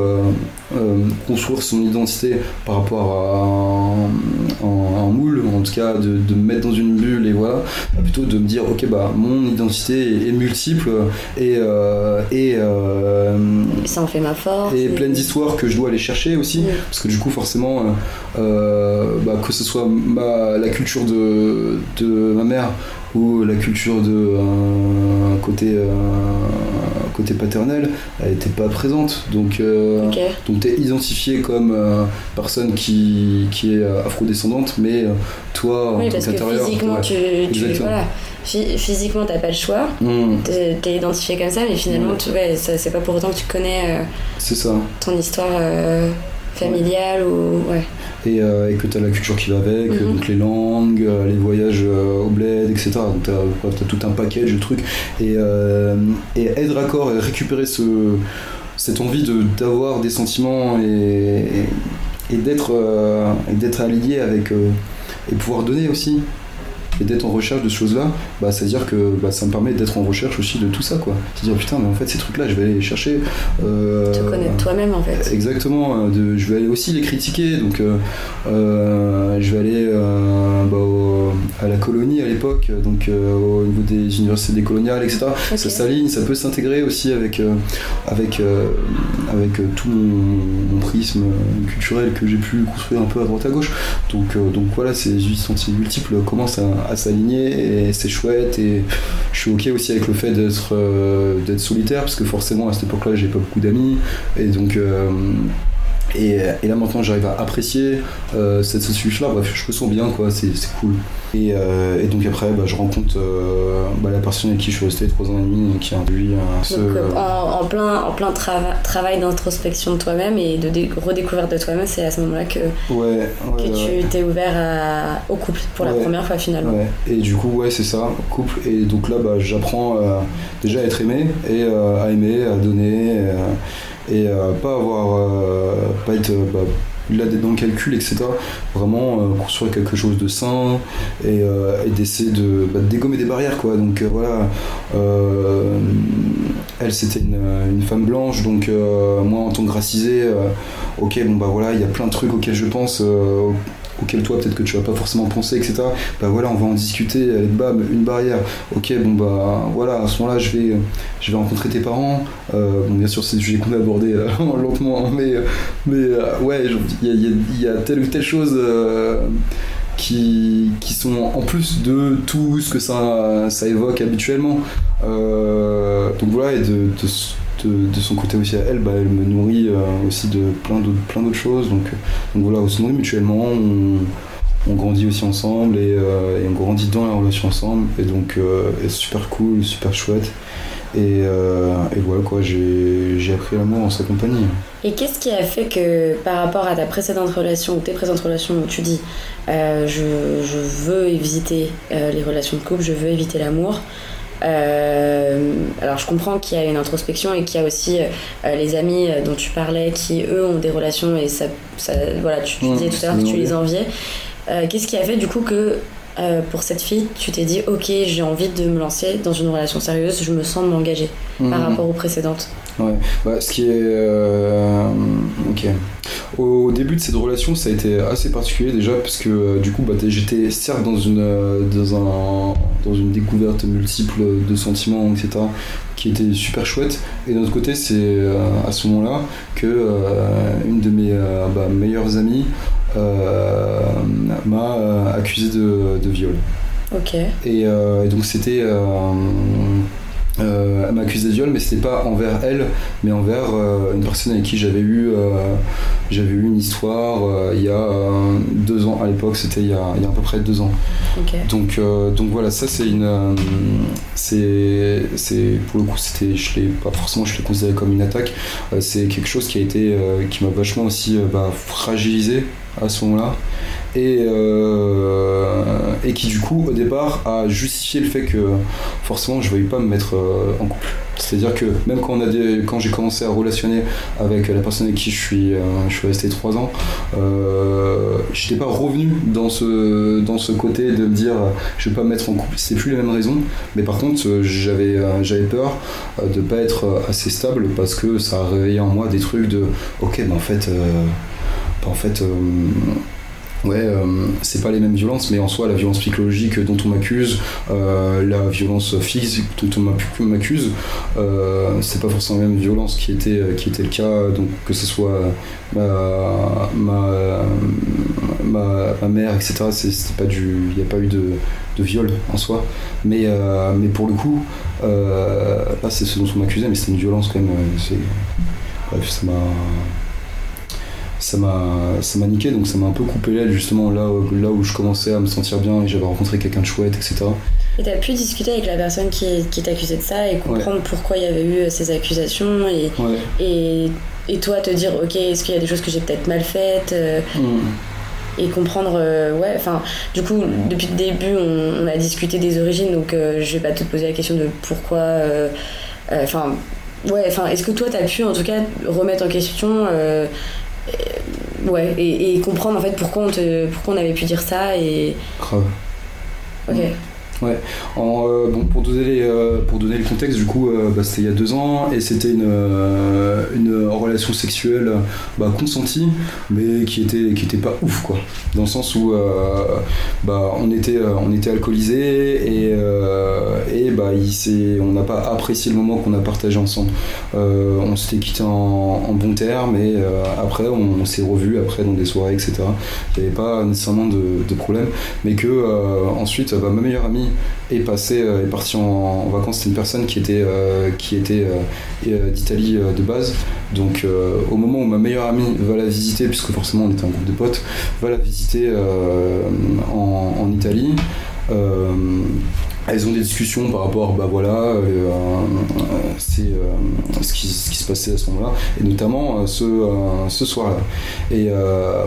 construire son identité par rapport à un, un- un moule, en tout cas de, de me mettre dans une bulle et voilà, Bah, plutôt de me dire ok bah mon identité est, multiple et, euh, et, euh, Et ça en fait ma force. et pleine d'histoires que je dois aller chercher aussi Oui. parce que du coup forcément euh, euh, bah, que ce soit ma, la culture de, de ma mère ou la culture de euh, côté euh, côté paternel elle était pas présente. Donc euh, donc t'es identifié comme euh, personne qui, qui est afrodescendante mais toi en Oui, parce que physiquement, ouais. tu, tu voilà, Phy- physiquement, t'as pas le choix. Mmh, T'es t'es identifié comme ça, mais finalement, tu, ouais, c'est pas pour autant que tu connais euh, c'est ça. ton histoire familiale ou ouais. et, euh, et que tu as la culture qui va avec, Mhm. donc les langues, euh, les voyages euh, au bled, etc. Donc tu as, tout un package de trucs. Et, euh, et être raccord et récupérer ce, cette envie de- d'avoir des sentiments et, et, et d'être euh, d'être aligné avec. et pouvoir donner aussi. Et d'être en recherche de ces choses-là, bah, c'est-à-dire que bah, ça me permet d'être en recherche aussi de tout ça, quoi. C'est-à-dire, putain, mais en fait, ces trucs-là, je vais aller les chercher. euh, Te connaître toi-même en fait. Exactement, euh, de, je vais aller aussi les critiquer. Donc, euh, je vais aller bah, au- à la colonie à l'époque, donc au niveau des universités décoloniales, etc. Ça s'aligne, ça peut s'intégrer aussi avec, avec, avec tout mon, mon prisme culturel que j'ai pu construire un peu à droite à gauche. Donc, donc voilà, ces sentiments multiples commencent à, à s'aligner et c'est chouette. Et je suis ok aussi avec le fait d'être euh, solitaire parce que forcément à cette époque-là j'ai pas beaucoup d'amis et donc euh, et, et là maintenant j'arrive à apprécier euh, cette société là bref je me sens bien quoi. C'est cool. Et, euh, et donc après bah, je rencontre euh, bah, la personne avec qui je suis resté trois ans et demi qui a introduit euh, ce Donc, euh, en, en plein, en plein trava- travail d'introspection de toi-même et de dé- redécouverte de toi-même, c'est à ce moment-là que, ouais, ouais, que tu t'es ouvert à- au couple pour la première fois finalement. Et du coup, ouais, c'est ça, couple. Et donc là, bah, j'apprends euh, déjà à être aimé et euh, à aimer, à donner euh, et euh, pas avoir, euh, pas être là dans le calcul, etc. Vraiment euh, construire quelque chose de sain et, d'essayer de, bah, de dégommer des barrières, quoi. Donc voilà, elle c'était une, une femme blanche, donc moi en tant que racisé, ok, bon bah voilà, il y a plein de trucs auxquels je pense. Auquel toi peut-être que tu vas pas forcément penser etc bah voilà on va en discuter avec bam une barrière ok bon bah voilà à ce moment là je vais je vais rencontrer tes parents Euh, bon bien sûr c'est des sujets qu'on a abordés euh, lentement mais mais euh, ouais il y a, telle ou telle chose qui, qui sont en plus de tout ce que ça, ça évoque habituellement. Donc voilà, et de, de, de son côté aussi à elle, bah, elle me nourrit euh, aussi de plein d'autres, plein choses. Donc, donc voilà, on se nourrit mutuellement, on, grandit aussi ensemble et, euh, on grandit dans la relation ensemble. Et donc, euh, c'est super cool, super chouette. Et, euh, et voilà quoi, j'ai, j'ai appris l'amour en sa compagnie. Et qu'est-ce qui a fait que par rapport à ta précédente relation ou tes précédentes relations où tu dis euh, je, je veux éviter euh, les relations de couple, je veux éviter l'amour euh, alors je comprends qu'il y a une introspection et qu'il y a aussi euh, les amis dont tu parlais qui eux ont des relations et ça, ça voilà tu, disais tout à l'heure que tu les enviais. Euh, Qu'est-ce qui a fait du coup que euh, pour cette fille tu t'es dit ok j'ai envie de me lancer dans une relation sérieuse, je me sens m'engager par Mhm. rapport aux précédentes Ouais, bah, ce qui est. euh, ok. Au début de cette relation, ça a été assez particulier déjà, parce que euh, du coup, bah, j'étais certes dans une, dans, un, dans une découverte multiple de sentiments, etc., qui était super chouette. Et d'un autre côté, c'est euh, à ce moment-là que euh, une de mes euh, bah, meilleures amies m'a euh, accusé de, de viol. Ok. Et, euh, et donc c'était. Euh, elle m'a accusé de viol, mais c'était pas envers elle, mais envers euh, une personne avec qui j'avais eu, euh, j'avais eu une histoire il y a deux ans. À l'époque, c'était il, y a- il y a à peu près deux ans. Donc, donc voilà, ça c'est une, c'est, pour le coup, c'était, je l'ai pas forcément, je l'ai considéré comme une attaque. C'est quelque chose qui a été, qui m'a vachement aussi bah, fragilisé à ce moment-là. Et, euh, et qui du coup au départ a justifié le fait que forcément je ne veuille pas me mettre euh, en couple. C'est-à-dire que même quand, j'ai commencé à relationner avec la personne avec qui je suis, euh, je suis resté trois ans, euh, je n'étais pas revenu dans ce, dans ce côté de me dire je vais pas me mettre en couple. C'était plus la même raison. Mais par contre, j'avais j'avais peur de pas être assez stable parce que ça a réveillé en moi des trucs de ok, mais en fait, en fait. Euh, Ouais, euh, c'est pas les mêmes violences, mais en soi, la violence psychologique dont on m'accuse, euh, la violence physique dont on m'accu- m'accuse, euh, c'est pas forcément la même violence qui était, qui était le cas, donc que ce soit ma, ma, ma, mère, etc. C'était pas du, il n'y a pas eu de, de viol en soi, mais, euh, mais pour le coup, euh, là c'est ce dont on m'accusait, mais c'était une violence quand même. euh, Bref, ça m'a ça m'a ça m'a niqué donc ça m'a un peu coupé l'aile justement là où, là où je commençais à me sentir bien et j'avais rencontré quelqu'un de chouette etc Et t'as pu discuter avec la personne qui, qui t'accusait de ça et comprendre pourquoi il y avait eu euh, ces accusations et, ouais. et, et toi te dire ok est-ce qu'il y a des choses que j'ai peut-être mal faites euh, Mm. et comprendre euh, ouais enfin du coup depuis le début on, on a discuté des origines donc euh, je vais pas te poser la question de pourquoi euh, enfin ouais enfin est-ce que toi t'as pu en tout cas remettre en question ouais et, et comprendre en fait pourquoi on te pourquoi on avait pu dire ça et grave. Ok En, euh, bon, pour, donner euh, pour donner le contexte, du coup, euh, bah, c'était il y a deux ans et c'était une, une relation sexuelle bah, consentie, mais qui était, qui était pas ouf, quoi. Dans le sens où bah, on, était, on était alcoolisés et, et bah, il on n'a pas apprécié le moment qu'on a partagé ensemble. On s'était quitté en, en bons termes et après, on, s'est revus après dans des soirées, etc. Il n'y avait pas nécessairement de, de problème, mais que ensuite, bah, ma meilleure amie est passée, euh, est partie en, vacances. C'était une personne qui était, euh, qui était euh, d'Italie de base. Donc, au moment où ma meilleure amie va la visiter, puisque forcément on était un groupe de potes, va la visiter en Italie. Euh, elles ont des discussions par rapport, bah voilà, euh, euh, c'est ce, qui, ce qui se passait à ce moment-là, et notamment ce, ce soir-là. Et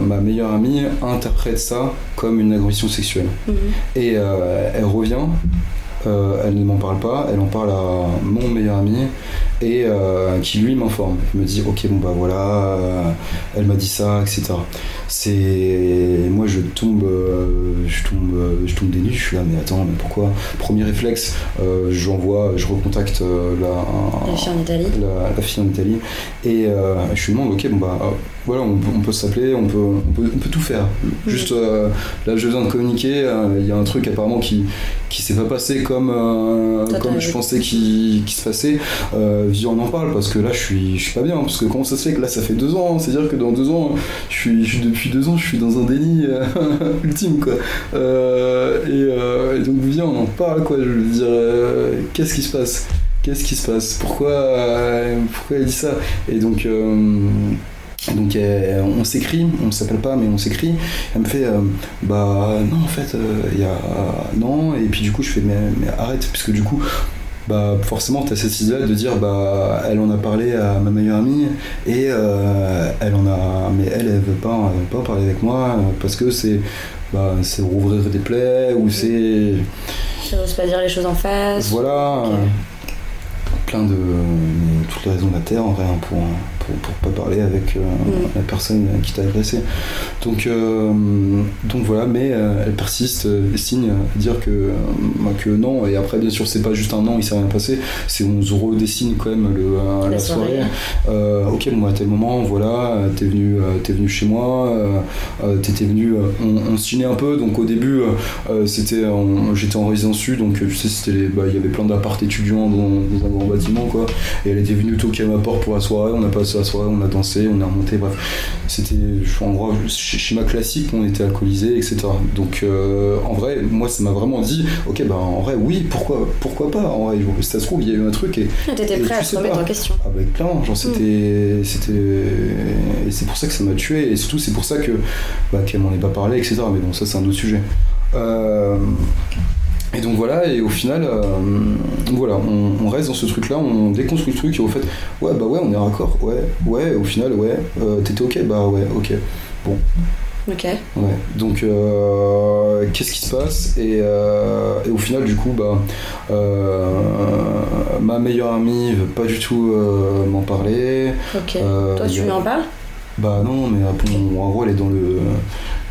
ma meilleure amie interprète ça comme une agression sexuelle. Mhm. Et elle revient, elle ne m'en parle pas, elle en parle à mon meilleur ami et euh, qui lui m'informe. Il me dit ok bon bah voilà, euh, elle m'a dit ça, etc. C'est moi je tombe, euh, je tombe, je tombe des nues. Je suis là mais attends mais pourquoi? Premier réflexe, j'envoie, je recontacte la, la fille en Italie la, la fille en Italie et je lui demande ok bon bah voilà on, peut- on peut s'appeler on peut, on peut on peut tout faire juste là j'ai besoin de communiquer il y a un truc apparemment qui qui s'est pas passé comme comme je pensais qu'il se passait euh, viens on en parle parce que là je suis je suis pas bien parce que comment ça se fait que là ça fait deux ans c'est à dire que dans deux ans je suis, je depuis deux ans je suis dans un déni euh, ultime quoi Euh, et, euh, et donc viens on en parle quoi je veux dire qu'est-ce qui se passe? Qu'est-ce qui se passe? Pourquoi, pourquoi elle dit ça? Et donc, donc on s'écrit, on s'appelle pas, mais on s'écrit. Elle me fait, bah non, en fait, il y a. Non, et puis du coup, je fais, mais, mais arrête, puisque du coup. Bah forcément t'as cette idée de dire bah elle en a parlé à ma meilleure amie et euh, elle en a mais elle elle veut pas elle veut pas parler avec moi euh, parce que c'est bah c'est rouvrir des plaies ou c'est ça n'ose pas dire les choses en face voilà, euh, plein de. toutes les raisons de la Terre en vrai hein, pour, pour, pour pas parler avec euh, Mm. la personne qui t'a agressé. Donc, euh, donc voilà, mais euh, elle persiste, elle signe à dire que, que non, et après bien sûr c'est pas juste un non, il s'est rien passé, c'est on se redessine quand même le, La la, soirée. soirée. Ok, bon, à tel moment, voilà, t'es venu, t'es venu chez moi, t'étais venu, on, chinait un peu, donc au début, c'était, on- j'étais en résidence sud, donc tu sais, bah, il y avait plein d'appart étudiants dans, dans un grand bâtiment, quoi, et elle était venue toquer à ma porte pour la soirée, on a passé la soirée, on a dansé, on a remonté, bref, c'était, je- en gros, sch- schéma classique, on était alcoolisés, etc. Donc, euh, en vrai, moi, ça m'a vraiment dit, ok, bah, en vrai, oui, pourquoi, pourquoi pas, en vrai, ça se trouve, il y a eu un truc, et Ah, T'étais prêt à se remettre pas. en question. ah bah clairement, genre c'était, c'était, et c'est pour ça que ça m'a tué, et surtout c'est pour ça que, bah, qu'elle m'en ait pas parlé, etc. Mais bon, ça c'est un autre sujet. Euh, et donc voilà, et au final, euh, voilà, on, on reste dans ce truc-là, on déconstruit le truc, et au fait, ouais, bah ouais, on est raccord, ouais, ouais, au final, ouais, euh, t'étais ok, bah ouais, ok. Ok. Ouais. Donc, euh, qu'est-ce qui se passe? Et, euh, et au final, du coup, bah, euh, ma meilleure amie veut pas du tout m'en parler. Ok. Toi, tu lui en parles? Bah non, mais bon, en gros, elle est dans le,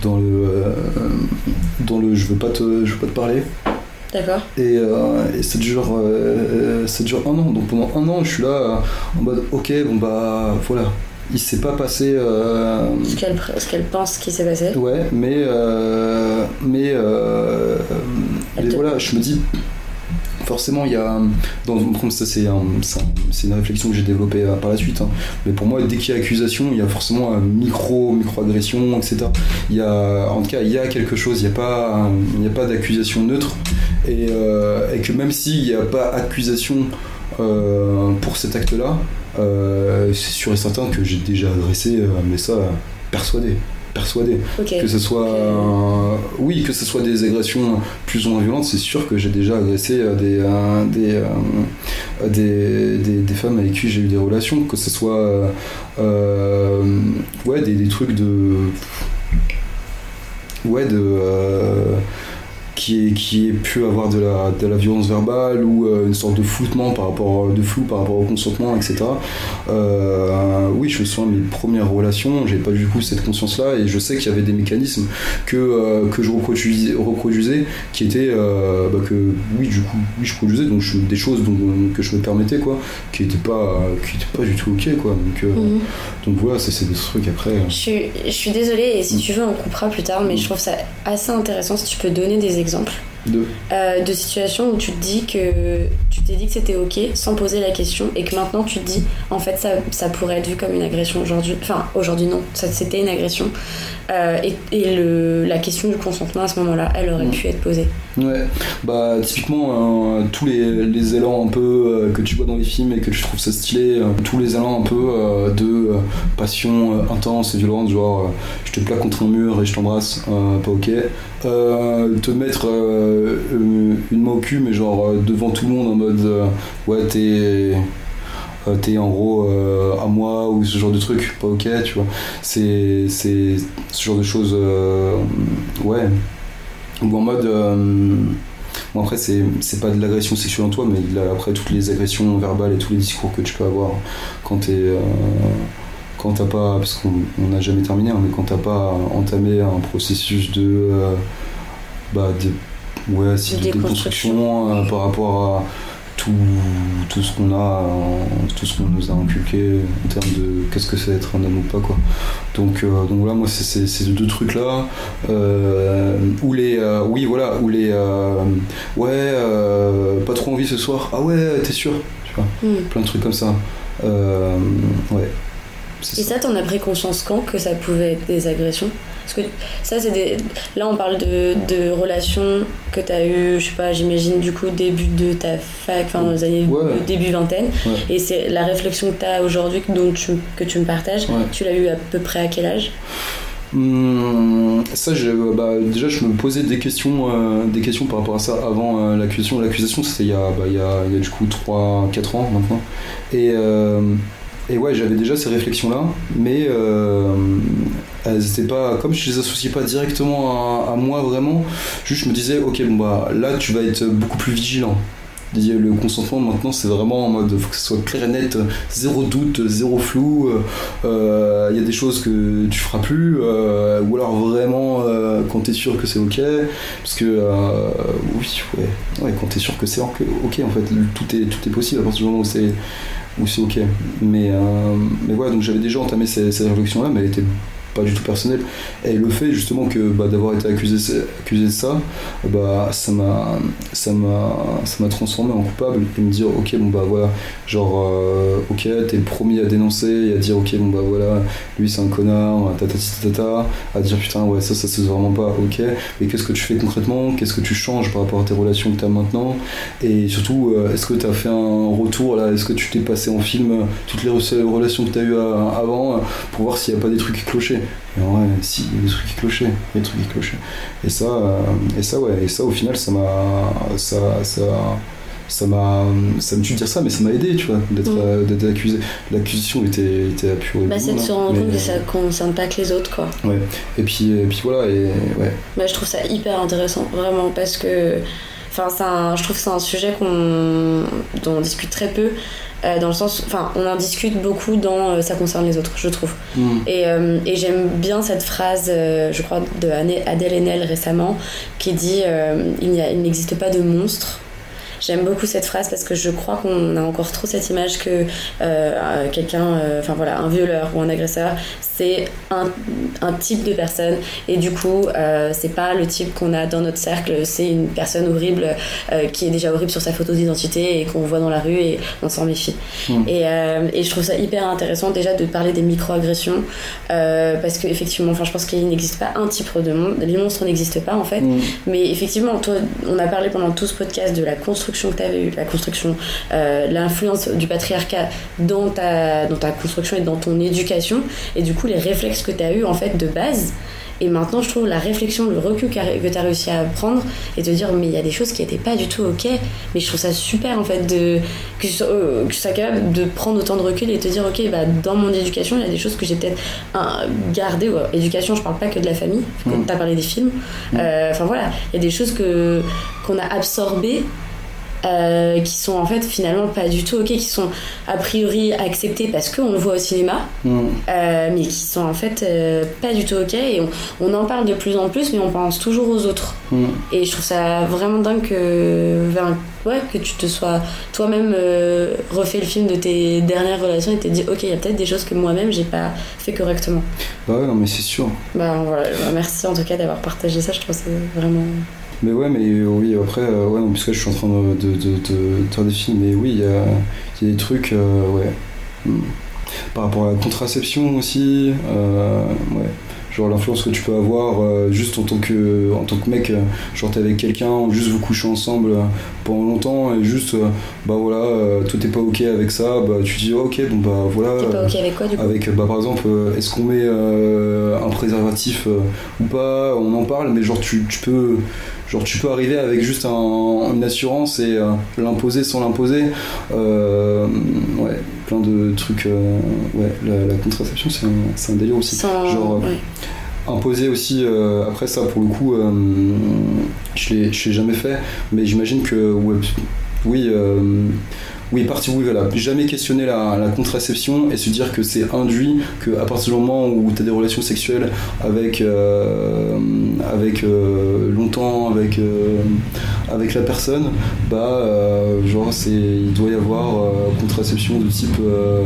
dans le, dans le, je veux pas te, je veux pas te parler. D'accord. Et, euh, et ça dure, euh, ça dure un an. Donc pendant un an, je suis là euh, en mode, ok, bon bah voilà, il s'est pas passé. euh, Ce qu'elle pense qui s'est passé. Ouais, mais euh, mais euh, mais te- voilà, je me dis forcément il y a dans ça c'est c'est un- c'est une réflexion que j'ai développée euh, par la suite. hein. Mais pour moi, dès qu'il y a accusation, il y a forcément micro micro agression, etc. Il y a en tout cas il y a quelque chose. Il n'y a pas il a pas d'accusation neutre et, euh, que même s'il n'y a pas accusation euh, pour cet acte-là, c'est sûr et certain que j'ai déjà agressé, euh, mais ça persuadé persuadé. Que ce soit euh, oui que ce soit des agressions plus ou moins violentes c'est sûr que j'ai déjà agressé euh, des, euh, des, euh, des, des, des femmes avec qui j'ai eu des relations que ce soit ouais des, des trucs de ouais de qui, ait pu avoir de la, de la violence verbale ou euh, une sorte de floutement par rapport de flou par rapport au consentement etc euh, oui je me souviens de mes premières relations j'ai pas du coup cette conscience là et je sais qu'il y avait des mécanismes que, euh, que je reproduisais, reproduisais qui étaient euh, bah, que oui du coup oui je produisais donc je- des choses que je me permettais quoi qui étaient pas qui étaient pas du tout ok quoi donc, euh, Mhm. donc voilà c'est des trucs après euh. Je suis, je suis désolée et si Mm. tu veux on coupera plus tard mais je trouve ça assez intéressant si tu peux donner des exemples exemple de euh, de situations où tu te dis que tu t'es dit que c'était ok sans poser la question et que maintenant tu te dis en fait ça, ça pourrait être vu comme une agression aujourd'hui. Enfin aujourd'hui non. Ça c'était une agression. Euh, et, et le, la question du consentement à ce moment-là elle aurait pu être posée. Ouais, bah typiquement euh, tous les, les élans un peu euh, que tu vois dans les films et que tu trouves ça stylé, tous les élans un peu de passion intense et violente, genre je te plaque contre un mur et je t'embrasse, pas ok. Te mettre une main au cul, mais genre euh, devant tout le monde en mode euh, ouais t'es euh, t'es en gros euh, à moi ou ce genre de truc, pas ok, tu vois. C'est c'est ce genre de choses, euh, ouais ou en mode euh, après c'est c'est pas de l'agression sexuelle en toi mais après toutes les agressions verbales et tous les discours que tu peux avoir quand t'es euh, quand t'as pas parce qu'on on n'a jamais terminé hein, mais quand t'as pas entamé un processus de euh, bah de ouais si, De déconstruction. euh, par rapport à tout, tout ce qu'on a euh, tout ce qu'on nous a inculqué en termes de qu'est-ce que c'est être un homme ou pas quoi. Donc, euh, donc voilà moi c'est ces- deux trucs là euh, où les euh, oui voilà où les ouais euh, pas trop envie ce soir ah ouais t'es sûr tu vois Mm. plein de trucs comme ça. Ouais. C'est Et ça. ça, t'en as pris conscience quand que ça pouvait être des agressions? Parce que ça, c'est des. Là, on parle de, de relations que t'as eues, je sais pas, j'imagine, du coup, début de ta fac, enfin, dans les années Ouais. début vingtaine. Ouais. Et c'est la réflexion que t'as aujourd'hui, que- dont tu, que tu me partages. Ouais. Tu l'as eu à peu près à quel âge? Hum, ça, je, bah, déjà, je me posais des questions, euh, des questions par rapport à ça avant euh, l'accusation. L'accusation, c'était il, y a, bah, il, y a, il y a du coup 3-4 ans maintenant. Et, euh, et ouais, j'avais déjà ces réflexions-là, mais elles pas. Comme je les associais pas directement à, moi vraiment, juste je me disais, ok, bon bah là, tu vas être beaucoup plus vigilant. Le consentement maintenant c'est vraiment en mode faut que ce soit clair et net, zéro doute, zéro flou. euh, Il y a des choses que tu feras plus, euh, ou alors vraiment euh, quand t'es sûr que c'est ok, parce que euh, oui, ouais, ouais, quand t'es sûr que c'est ok, en fait tout est tout est possible à partir du moment où c'est où c'est ok. Mais mais voilà donc j'avais déjà entamé ces, ces réflexions là, mais elles étaient pas du tout personnelles. Et le fait justement que bah, d'avoir été accusé, accusé de ça, bah ça m'a ça m'a transformé en coupable et me dire ok bon bah voilà. Genre euh, ok t'es le premier à dénoncer et à dire ok bon bah voilà lui c'est un connard tatati tatata à dire putain ouais ça ça c'est vraiment pas ok. Mais qu'est-ce que tu fais concrètement? Qu'est-ce que tu changes par rapport à tes relations que t'as maintenant? Et surtout euh, est-ce que t'as fait un retour là? Est-ce que tu t'es passé en film euh, toutes les re- relations que t'as eu avant euh, pour voir s'il y a pas des trucs clochaient et en vrai si il y a des trucs qui clochaient il y a des trucs qui clochaient. Et ça euh, et ça ouais et ça au final ça m'a ça ça ça m'a ça me tue de dire ça mais ça m'a aidé tu vois d'être Mm. euh, d'être accusé. L'accusation était était et Bah, c'est de se rendre Mais, compte que euh, ça concerne pas que les autres, quoi. ouais. Et puis et puis voilà et ouais. Bah, je trouve ça hyper intéressant, vraiment, parce que enfin, un- je trouve que c'est un sujet qu'on, dont on discute très peu, euh, dans le sens, enfin, on en discute beaucoup dans euh, ça concerne les autres, je trouve. Mm. Et, euh, et j'aime bien cette phrase, je crois, de Adèle Haenel récemment, qui dit Il n'existe pas de monstre. J'aime beaucoup cette phrase parce que je crois qu'on a encore trop cette image que quelqu'un, enfin voilà, un violeur ou un agresseur, c'est un, un type de personne et du coup, euh, c'est pas le type qu'on a dans notre cercle, c'est une personne horrible euh, qui est déjà horrible sur sa photo d'identité et qu'on voit dans la rue et on s'en méfie. Mm. Et, euh, et je trouve ça hyper intéressant déjà de parler des micro-agressions euh, parce qu'effectivement, enfin, je pense qu'il n'existe pas un type de monde, les monstres n'existent pas en fait. Mm. Mais effectivement, toi, on a parlé pendant tout ce podcast de la construction que tu avais de la construction, l'influence du patriarcat dans ta, dans ta construction et dans ton éducation, et du coup les réflexes que tu as eu en fait de base. Et maintenant, je trouve la réflexion, le recul que tu as réussi à prendre et te dire, mais il y a des choses qui n'étaient pas du tout ok. Mais je trouve ça super en fait de, que, tu sois, euh, que tu sois capable de prendre autant de recul et te dire, ok, bah, dans mon éducation, il y a des choses que j'ai peut-être hein, gardées. Ouais, éducation, je parle pas que de la famille, comme Mm. tu as parlé des films. Euh, Enfin voilà, il y a des choses que qu'on a absorbées. Euh, qui sont en fait finalement pas du tout ok, qui sont a priori acceptées parce qu'on le voit au cinéma, Mm. euh, mais qui sont en fait euh, pas du tout ok et on, on en parle de plus en plus mais on pense toujours aux autres Mm. et je trouve ça vraiment dingue que, ouais, que tu te sois toi-même refait le film de tes dernières relations et t'es dit ok il y a peut-être des choses que moi-même j'ai pas fait correctement bah ouais non mais c'est sûr bah voilà bah, merci en tout cas d'avoir partagé ça je trouve que c'est vraiment Mais ouais, mais euh, oui, après, euh, ouais, non, parce que je suis en train de, de, de, faire des films, mais oui, il y a, y a des trucs, euh, ouais. Hmm. Par rapport à la contraception aussi, euh, ouais. Genre l'influence que tu peux avoir euh, juste en tant que, en tant que mec, genre t'es avec quelqu'un, juste vous couchez ensemble pendant longtemps et juste, bah voilà, toi t'es pas ok avec ça, bah tu dis ok, bon bah voilà. t'es pas ok avec quoi du coup? Avec bah, par exemple est-ce qu'on met un préservatif ou pas? On en parle mais genre tu, tu peux genre tu peux arriver avec juste un- une assurance et euh, l'imposer sans l'imposer Euh, ouais plein de trucs euh, ouais la, la contraception c'est un, délire aussi Sans- genre ouais. imposer aussi euh, après ça pour le coup euh, je l'ai je l'ai jamais fait mais j'imagine que ouais, oui euh, oui parti oui voilà jamais questionner la, la contraception et se dire que c'est induit que à partir du moment où tu as des relations sexuelles avec euh, avec euh, longtemps avec euh, avec la personne bah euh, genre c'est il doit y avoir euh, contraception de type euh,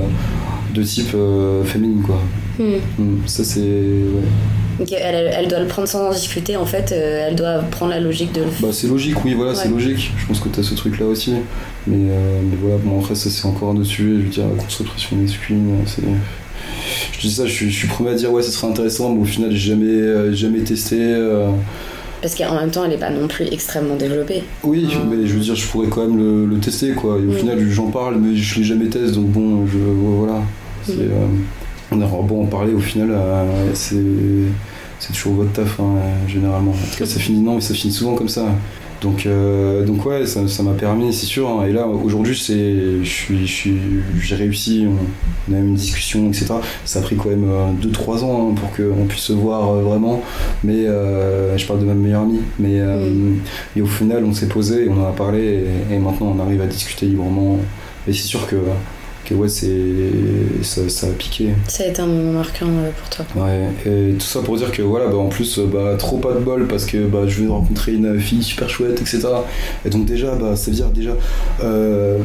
de type euh, féminine quoi Hmm. Hmm, ça c'est ouais. Elle, elle doit le prendre sans en discuter en fait, euh, elle doit prendre la logique de le Bah c'est logique, oui, voilà, c'est logique. Je pense que tu as ce truc-là aussi. Mais, euh, mais voilà, bon, après, ça, c'est encore un autre sujet. Je veux dire, la concentration masculine, c'est. Je dis ça, je suis, je suis premier à dire, ouais, ça serait intéressant, mais au final, j'ai jamais, euh, jamais testé. euh. Parce qu'en même temps, elle est pas non plus extrêmement développée. Oui, mais je veux dire, je pourrais quand même le, le tester, quoi. Et au Oui. final, j'en parle, mais je l'ai jamais testé, donc bon, je, voilà. Euh, on aura beau en parler, au final, c'est. C'est toujours votre taf, hein, généralement. En tout cas, ça finit non, mais ça finit souvent comme ça. Donc, euh, donc ouais, ça m'a permis, c'est sûr. hein. Et là, aujourd'hui, c'est, je suis, j'ai réussi. On, on a eu une discussion, etc. Ça a pris quand même 2-3 ans hein, pour qu'on puisse se voir euh, vraiment. Mais euh, je parle de ma meilleure amie. Mais euh, et au final, on s'est posé, on en a parlé, et, et maintenant, on arrive à discuter librement. Et c'est sûr que, que ouais, c'est, ça, ça a piqué. Ça a été un moment marquant euh, pour toi. Ouais, et tout ça pour dire que voilà, bah en plus, euh, bah trop pas de bol parce que bah, je venais de rencontrer une fille super chouette, etc. Et donc déjà, bah ça veut dire déjà, euh,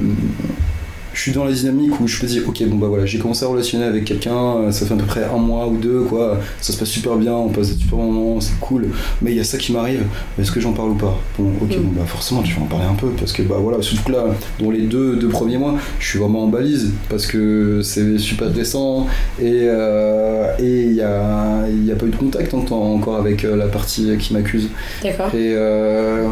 je suis dans la dynamique où je me dis, ok, bon bah voilà, j'ai commencé à relationner avec quelqu'un, euh, ça fait à peu près un mois ou deux, quoi, ça se passe super bien, on passe des super moments, c'est cool, mais il y a ça qui m'arrive, est-ce que j'en parle ou pas? Bon, ok, Mm. bon bah forcément, tu vas en parler un peu parce que bah voilà, surtout que là, dans les deux, deux premiers mois, je suis vraiment en balise parce que c'est super récent et euh, et il y a, il y a pas eu de contact en- encore avec euh, la partie qui m'accuse. D'accord. Et, euh,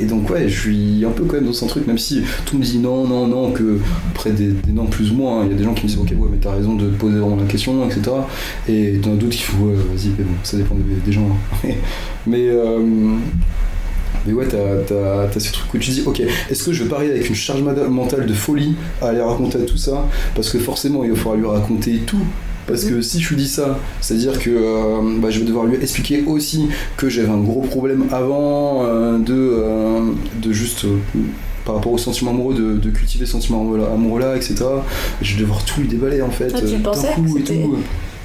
et donc ouais, je suis un peu quand même dans un truc, même si tout me dit non, non, non, que après des, des non plus ou moins, hein, il y a des gens qui me disent ok ouais mais t'as raison de poser la question, etc. Et as d'autres qui font ouais vas-y, mais bon, ça dépend des, gens. hein. mais euh, Mais ouais, t'as, ces trucs où tu dis, ok, est-ce que je vais pas arriver avec une charge mentale de folie à aller raconter tout ça? Parce que forcément, il falloir lui raconter tout. Parce que si je lui dis ça, c'est-à-dire que euh, bah, je vais devoir lui expliquer aussi que j'avais un gros problème avant euh, de, de juste. Par rapport au sentiment amoureux, de, de cultiver ce sentiment amoureux-là, etc. Je vais devoir tout lui déballer en fait. Ah, tu euh, pensais coup et tout.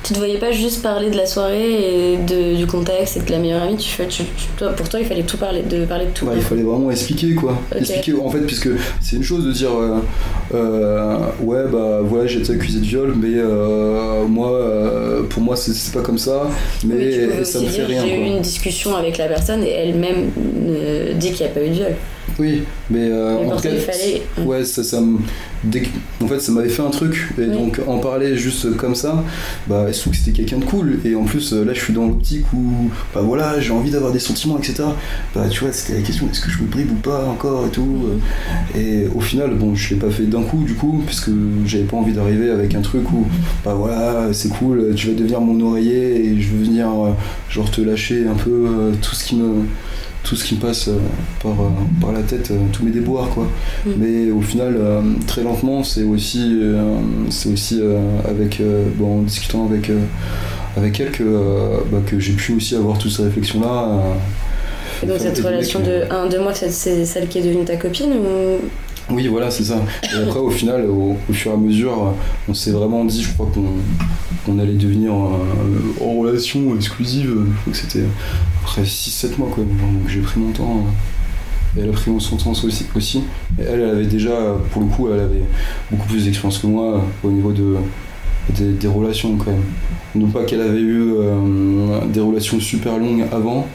Tu te voyais pas juste parler de la soirée et de- du contexte et de la meilleure amie, tu, fais- tu- tu- toi, pour toi il fallait tout parler, de parler de tout. Il fallait vraiment expliquer quoi. Expliquer en fait, puisque c'est une chose de dire euh, euh, ouais, bah voilà, j'ai été accusé de viol, mais euh, moi, pour moi, c'est pas comme ça, mais Oui, ça me fait dire, rien J'ai eu une discussion avec la personne et elle-même dit qu'il n'y a pas eu de viol. Oui, mais, euh, en tout cas, fallait. ouais, ça, ça me. que- En fait, ça m'avait fait un truc, et Oui. donc en parler juste comme ça, bah, je trouve que c'était quelqu'un de cool, et en plus, euh, là, je suis dans l'optique où, bah voilà, j'ai envie d'avoir des sentiments, etc. Bah, tu vois, c'était la question, est-ce que je me bribe ou pas encore et tout. euh, Et au final, bon, je l'ai pas fait d'un coup, du coup, puisque j'avais pas envie d'arriver avec un truc où, bah voilà, c'est cool, tu vas devenir mon oreiller et je veux venir, euh, genre, te lâcher un peu tout ce qui me tout ce qui me passe euh, par, euh, par la tête, euh, tous mes déboires quoi. Mm. Mais au final, très lentement, c'est aussi, c'est aussi avec, bon, en discutant avec, avec elle que, bah, que j'ai pu aussi avoir toutes ces réflexions là. Et donc cette relation de 1-2 mois, c'est- c'est celle qui est devenue ta copine ou Oui, voilà, c'est ça. Et après, au final, au, fur et à mesure, on s'est vraiment dit, je crois qu'on allait devenir euh, en relation exclusive. Je crois que c'était après 6-7 mois, quoi. Donc j'ai pris mon temps. euh, Et elle a pris son temps aussi. Et elle, elle avait déjà, pour le coup, elle avait beaucoup plus d'expérience que moi euh, au niveau de, des, des relations, quand même. Non pas qu'elle avait eu euh, des relations super longues avant,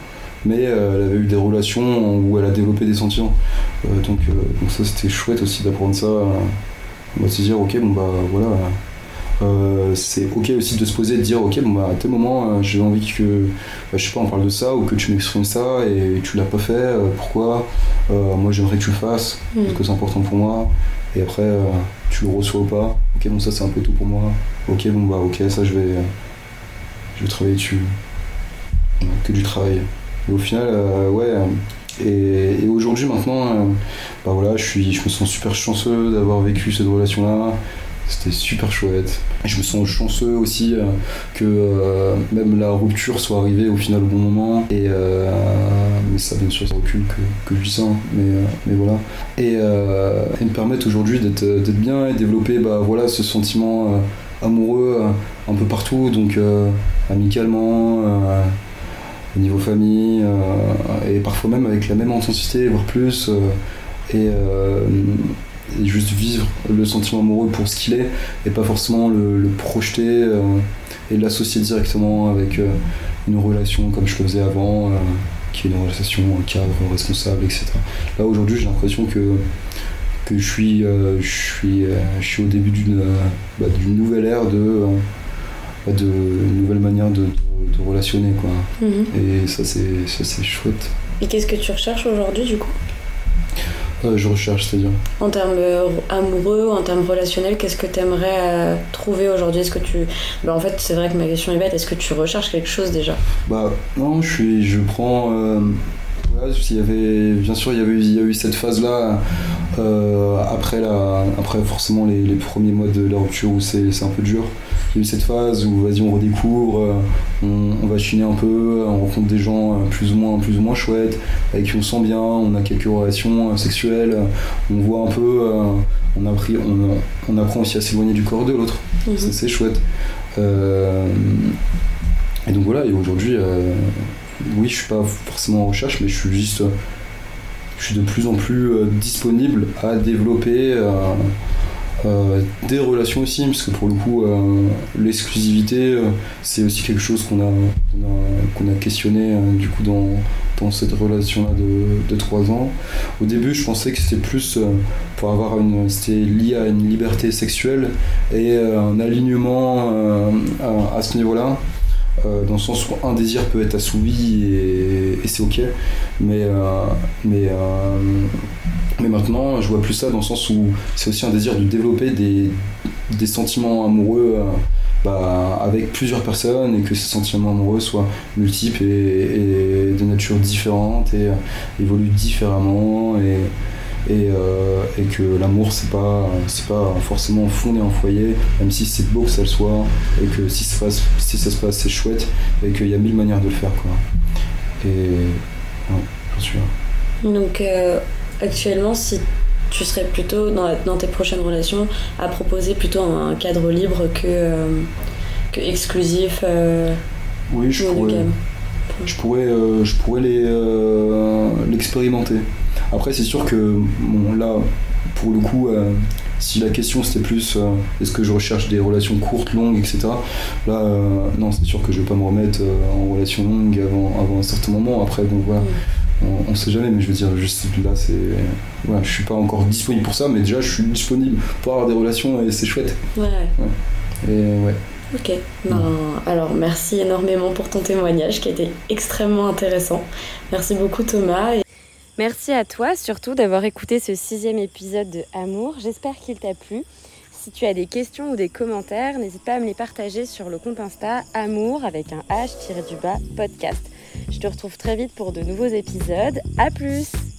mais euh, elle avait eu des relations où elle a développé des sentiments. Euh, donc, euh, donc ça c'était chouette aussi d'apprendre ça. on va se dire ok bon bah voilà. C'est ok aussi de se poser et de dire ok bon bah à tel moment j'ai envie que bah, je sais pas on parle de ça ou que tu m'exprimes ça et tu l'as pas fait pourquoi moi j'aimerais que tu le fasses Mm. parce que c'est important pour moi et après tu le reçois ou pas ok bon ça c'est un peu tout pour moi ok bon bah ok ça je vais je vais travailler dessus que du travail et au final euh, ouais et, et aujourd'hui maintenant euh, bah je me sens super chanceux d'avoir vécu cette relation là c'était super chouette. Et je me sens chanceux aussi euh, que euh, même la rupture soit arrivée au final au bon moment. Euh, mais ça bien sûr ça recule que, que je hein, mais, euh, mais voilà. Et, euh, me permettre aujourd'hui d'être bien et développer bah voilà ce sentiment euh, amoureux euh, un peu partout. Donc euh, amicalement euh, au niveau famille euh, et parfois même avec la même intensité voire plus euh, et, euh, et juste vivre le sentiment amoureux pour ce qu'il est et pas forcément le, projeter et l'associer directement avec une relation comme je faisais avant qui est une relation cadre responsable etc là aujourd'hui j'ai l'impression que que je suis je suis je suis au début d'une bah, nouvelle ère de de une nouvelle manière de, de, de relationner quoi Mhm. et ça c'est ça c'est chouette Et qu'est-ce que tu recherches aujourd'hui du coup? Euh, je recherche c'est à dire En termes euh, amoureux, en termes relationnels, qu'est-ce que tu aimerais trouver aujourd'hui? Est-ce que tu. Bah, en fait, c'est vrai que ma question est bête. Est-ce que tu recherches quelque chose déjà? Bah non, je suis, je prends. Il y avait, bien sûr, il y avait, il y a eu cette phase-là euh, après la, après forcément les, les premiers mois de la rupture où c'est, un peu dur. Il y a eu cette phase où vas-y on redécouvre, euh, on, on va chiner un peu, on rencontre des gens euh, plus ou moins, plus ou moins chouettes, avec qui on se sent bien, on a quelques relations sexuelles, on voit un peu, on, a pris, on, on apprend aussi à s'éloigner du corps de l'autre. Mhm. C'est chouette. Euh, et donc voilà, et aujourd'hui, euh, oui, je suis pas forcément en recherche, mais je suis juste. euh, Je suis de plus en plus euh, disponible à développer euh, des relations aussi, parce que pour le coup, l'exclusivité, c'est aussi quelque chose qu'on a, a, questionné du coup dans, dans cette relation-là de, de 3 ans. Au début, je pensais que c'était plus pour avoir une. C'était lié à une liberté sexuelle et un alignement à ce niveau-là. Euh, dans le sens où un désir peut être assouvi et, c'est ok. Mais euh, mais euh, mais maintenant je vois plus ça dans le sens où c'est aussi un désir de développer des, des sentiments amoureux bah, avec plusieurs personnes et que ces sentiments amoureux soient multiples et, et de nature différente et évoluent différemment et, et, euh, et que l'amour c'est pas c'est pas forcément fondé en foyer même si c'est beau que ça le soit et que si ça se passe, si ça se passe c'est chouette et qu'il y a mille manières de le faire quoi et ouais, suis là. Donc euh, actuellement, si tu serais plutôt dans, la- dans tes prochaines relations à proposer plutôt un cadre libre que, euh, que exclusif oui je pourrais je pourrais, je pourrais les, l'expérimenter. Après, c'est sûr que, bon, là, pour le coup, euh, si la question c'était plus euh, est-ce que je recherche des relations courtes, longues, etc., là, euh, non, c'est sûr que je vais pas me remettre en relation longue avant, avant un certain moment. Après, donc voilà, on, on sait jamais, mais je veux dire, juste là, c'est. Voilà, je suis pas encore disponible pour ça, mais déjà, je suis disponible pour avoir des relations et c'est chouette. Ouais. Et ouais. Ok. Ben, alors, merci énormément pour ton témoignage qui a été extrêmement intéressant. Merci beaucoup Thomas. Et Merci à toi surtout d'avoir écouté ce sixième épisode de Amour. J'espère qu'il t'a plu. Si tu as des questions ou des commentaires, n'hésite pas à me les partager sur le compte Insta Amour avec un H tiré du bas podcast. Je te retrouve très vite pour de nouveaux épisodes. À plus!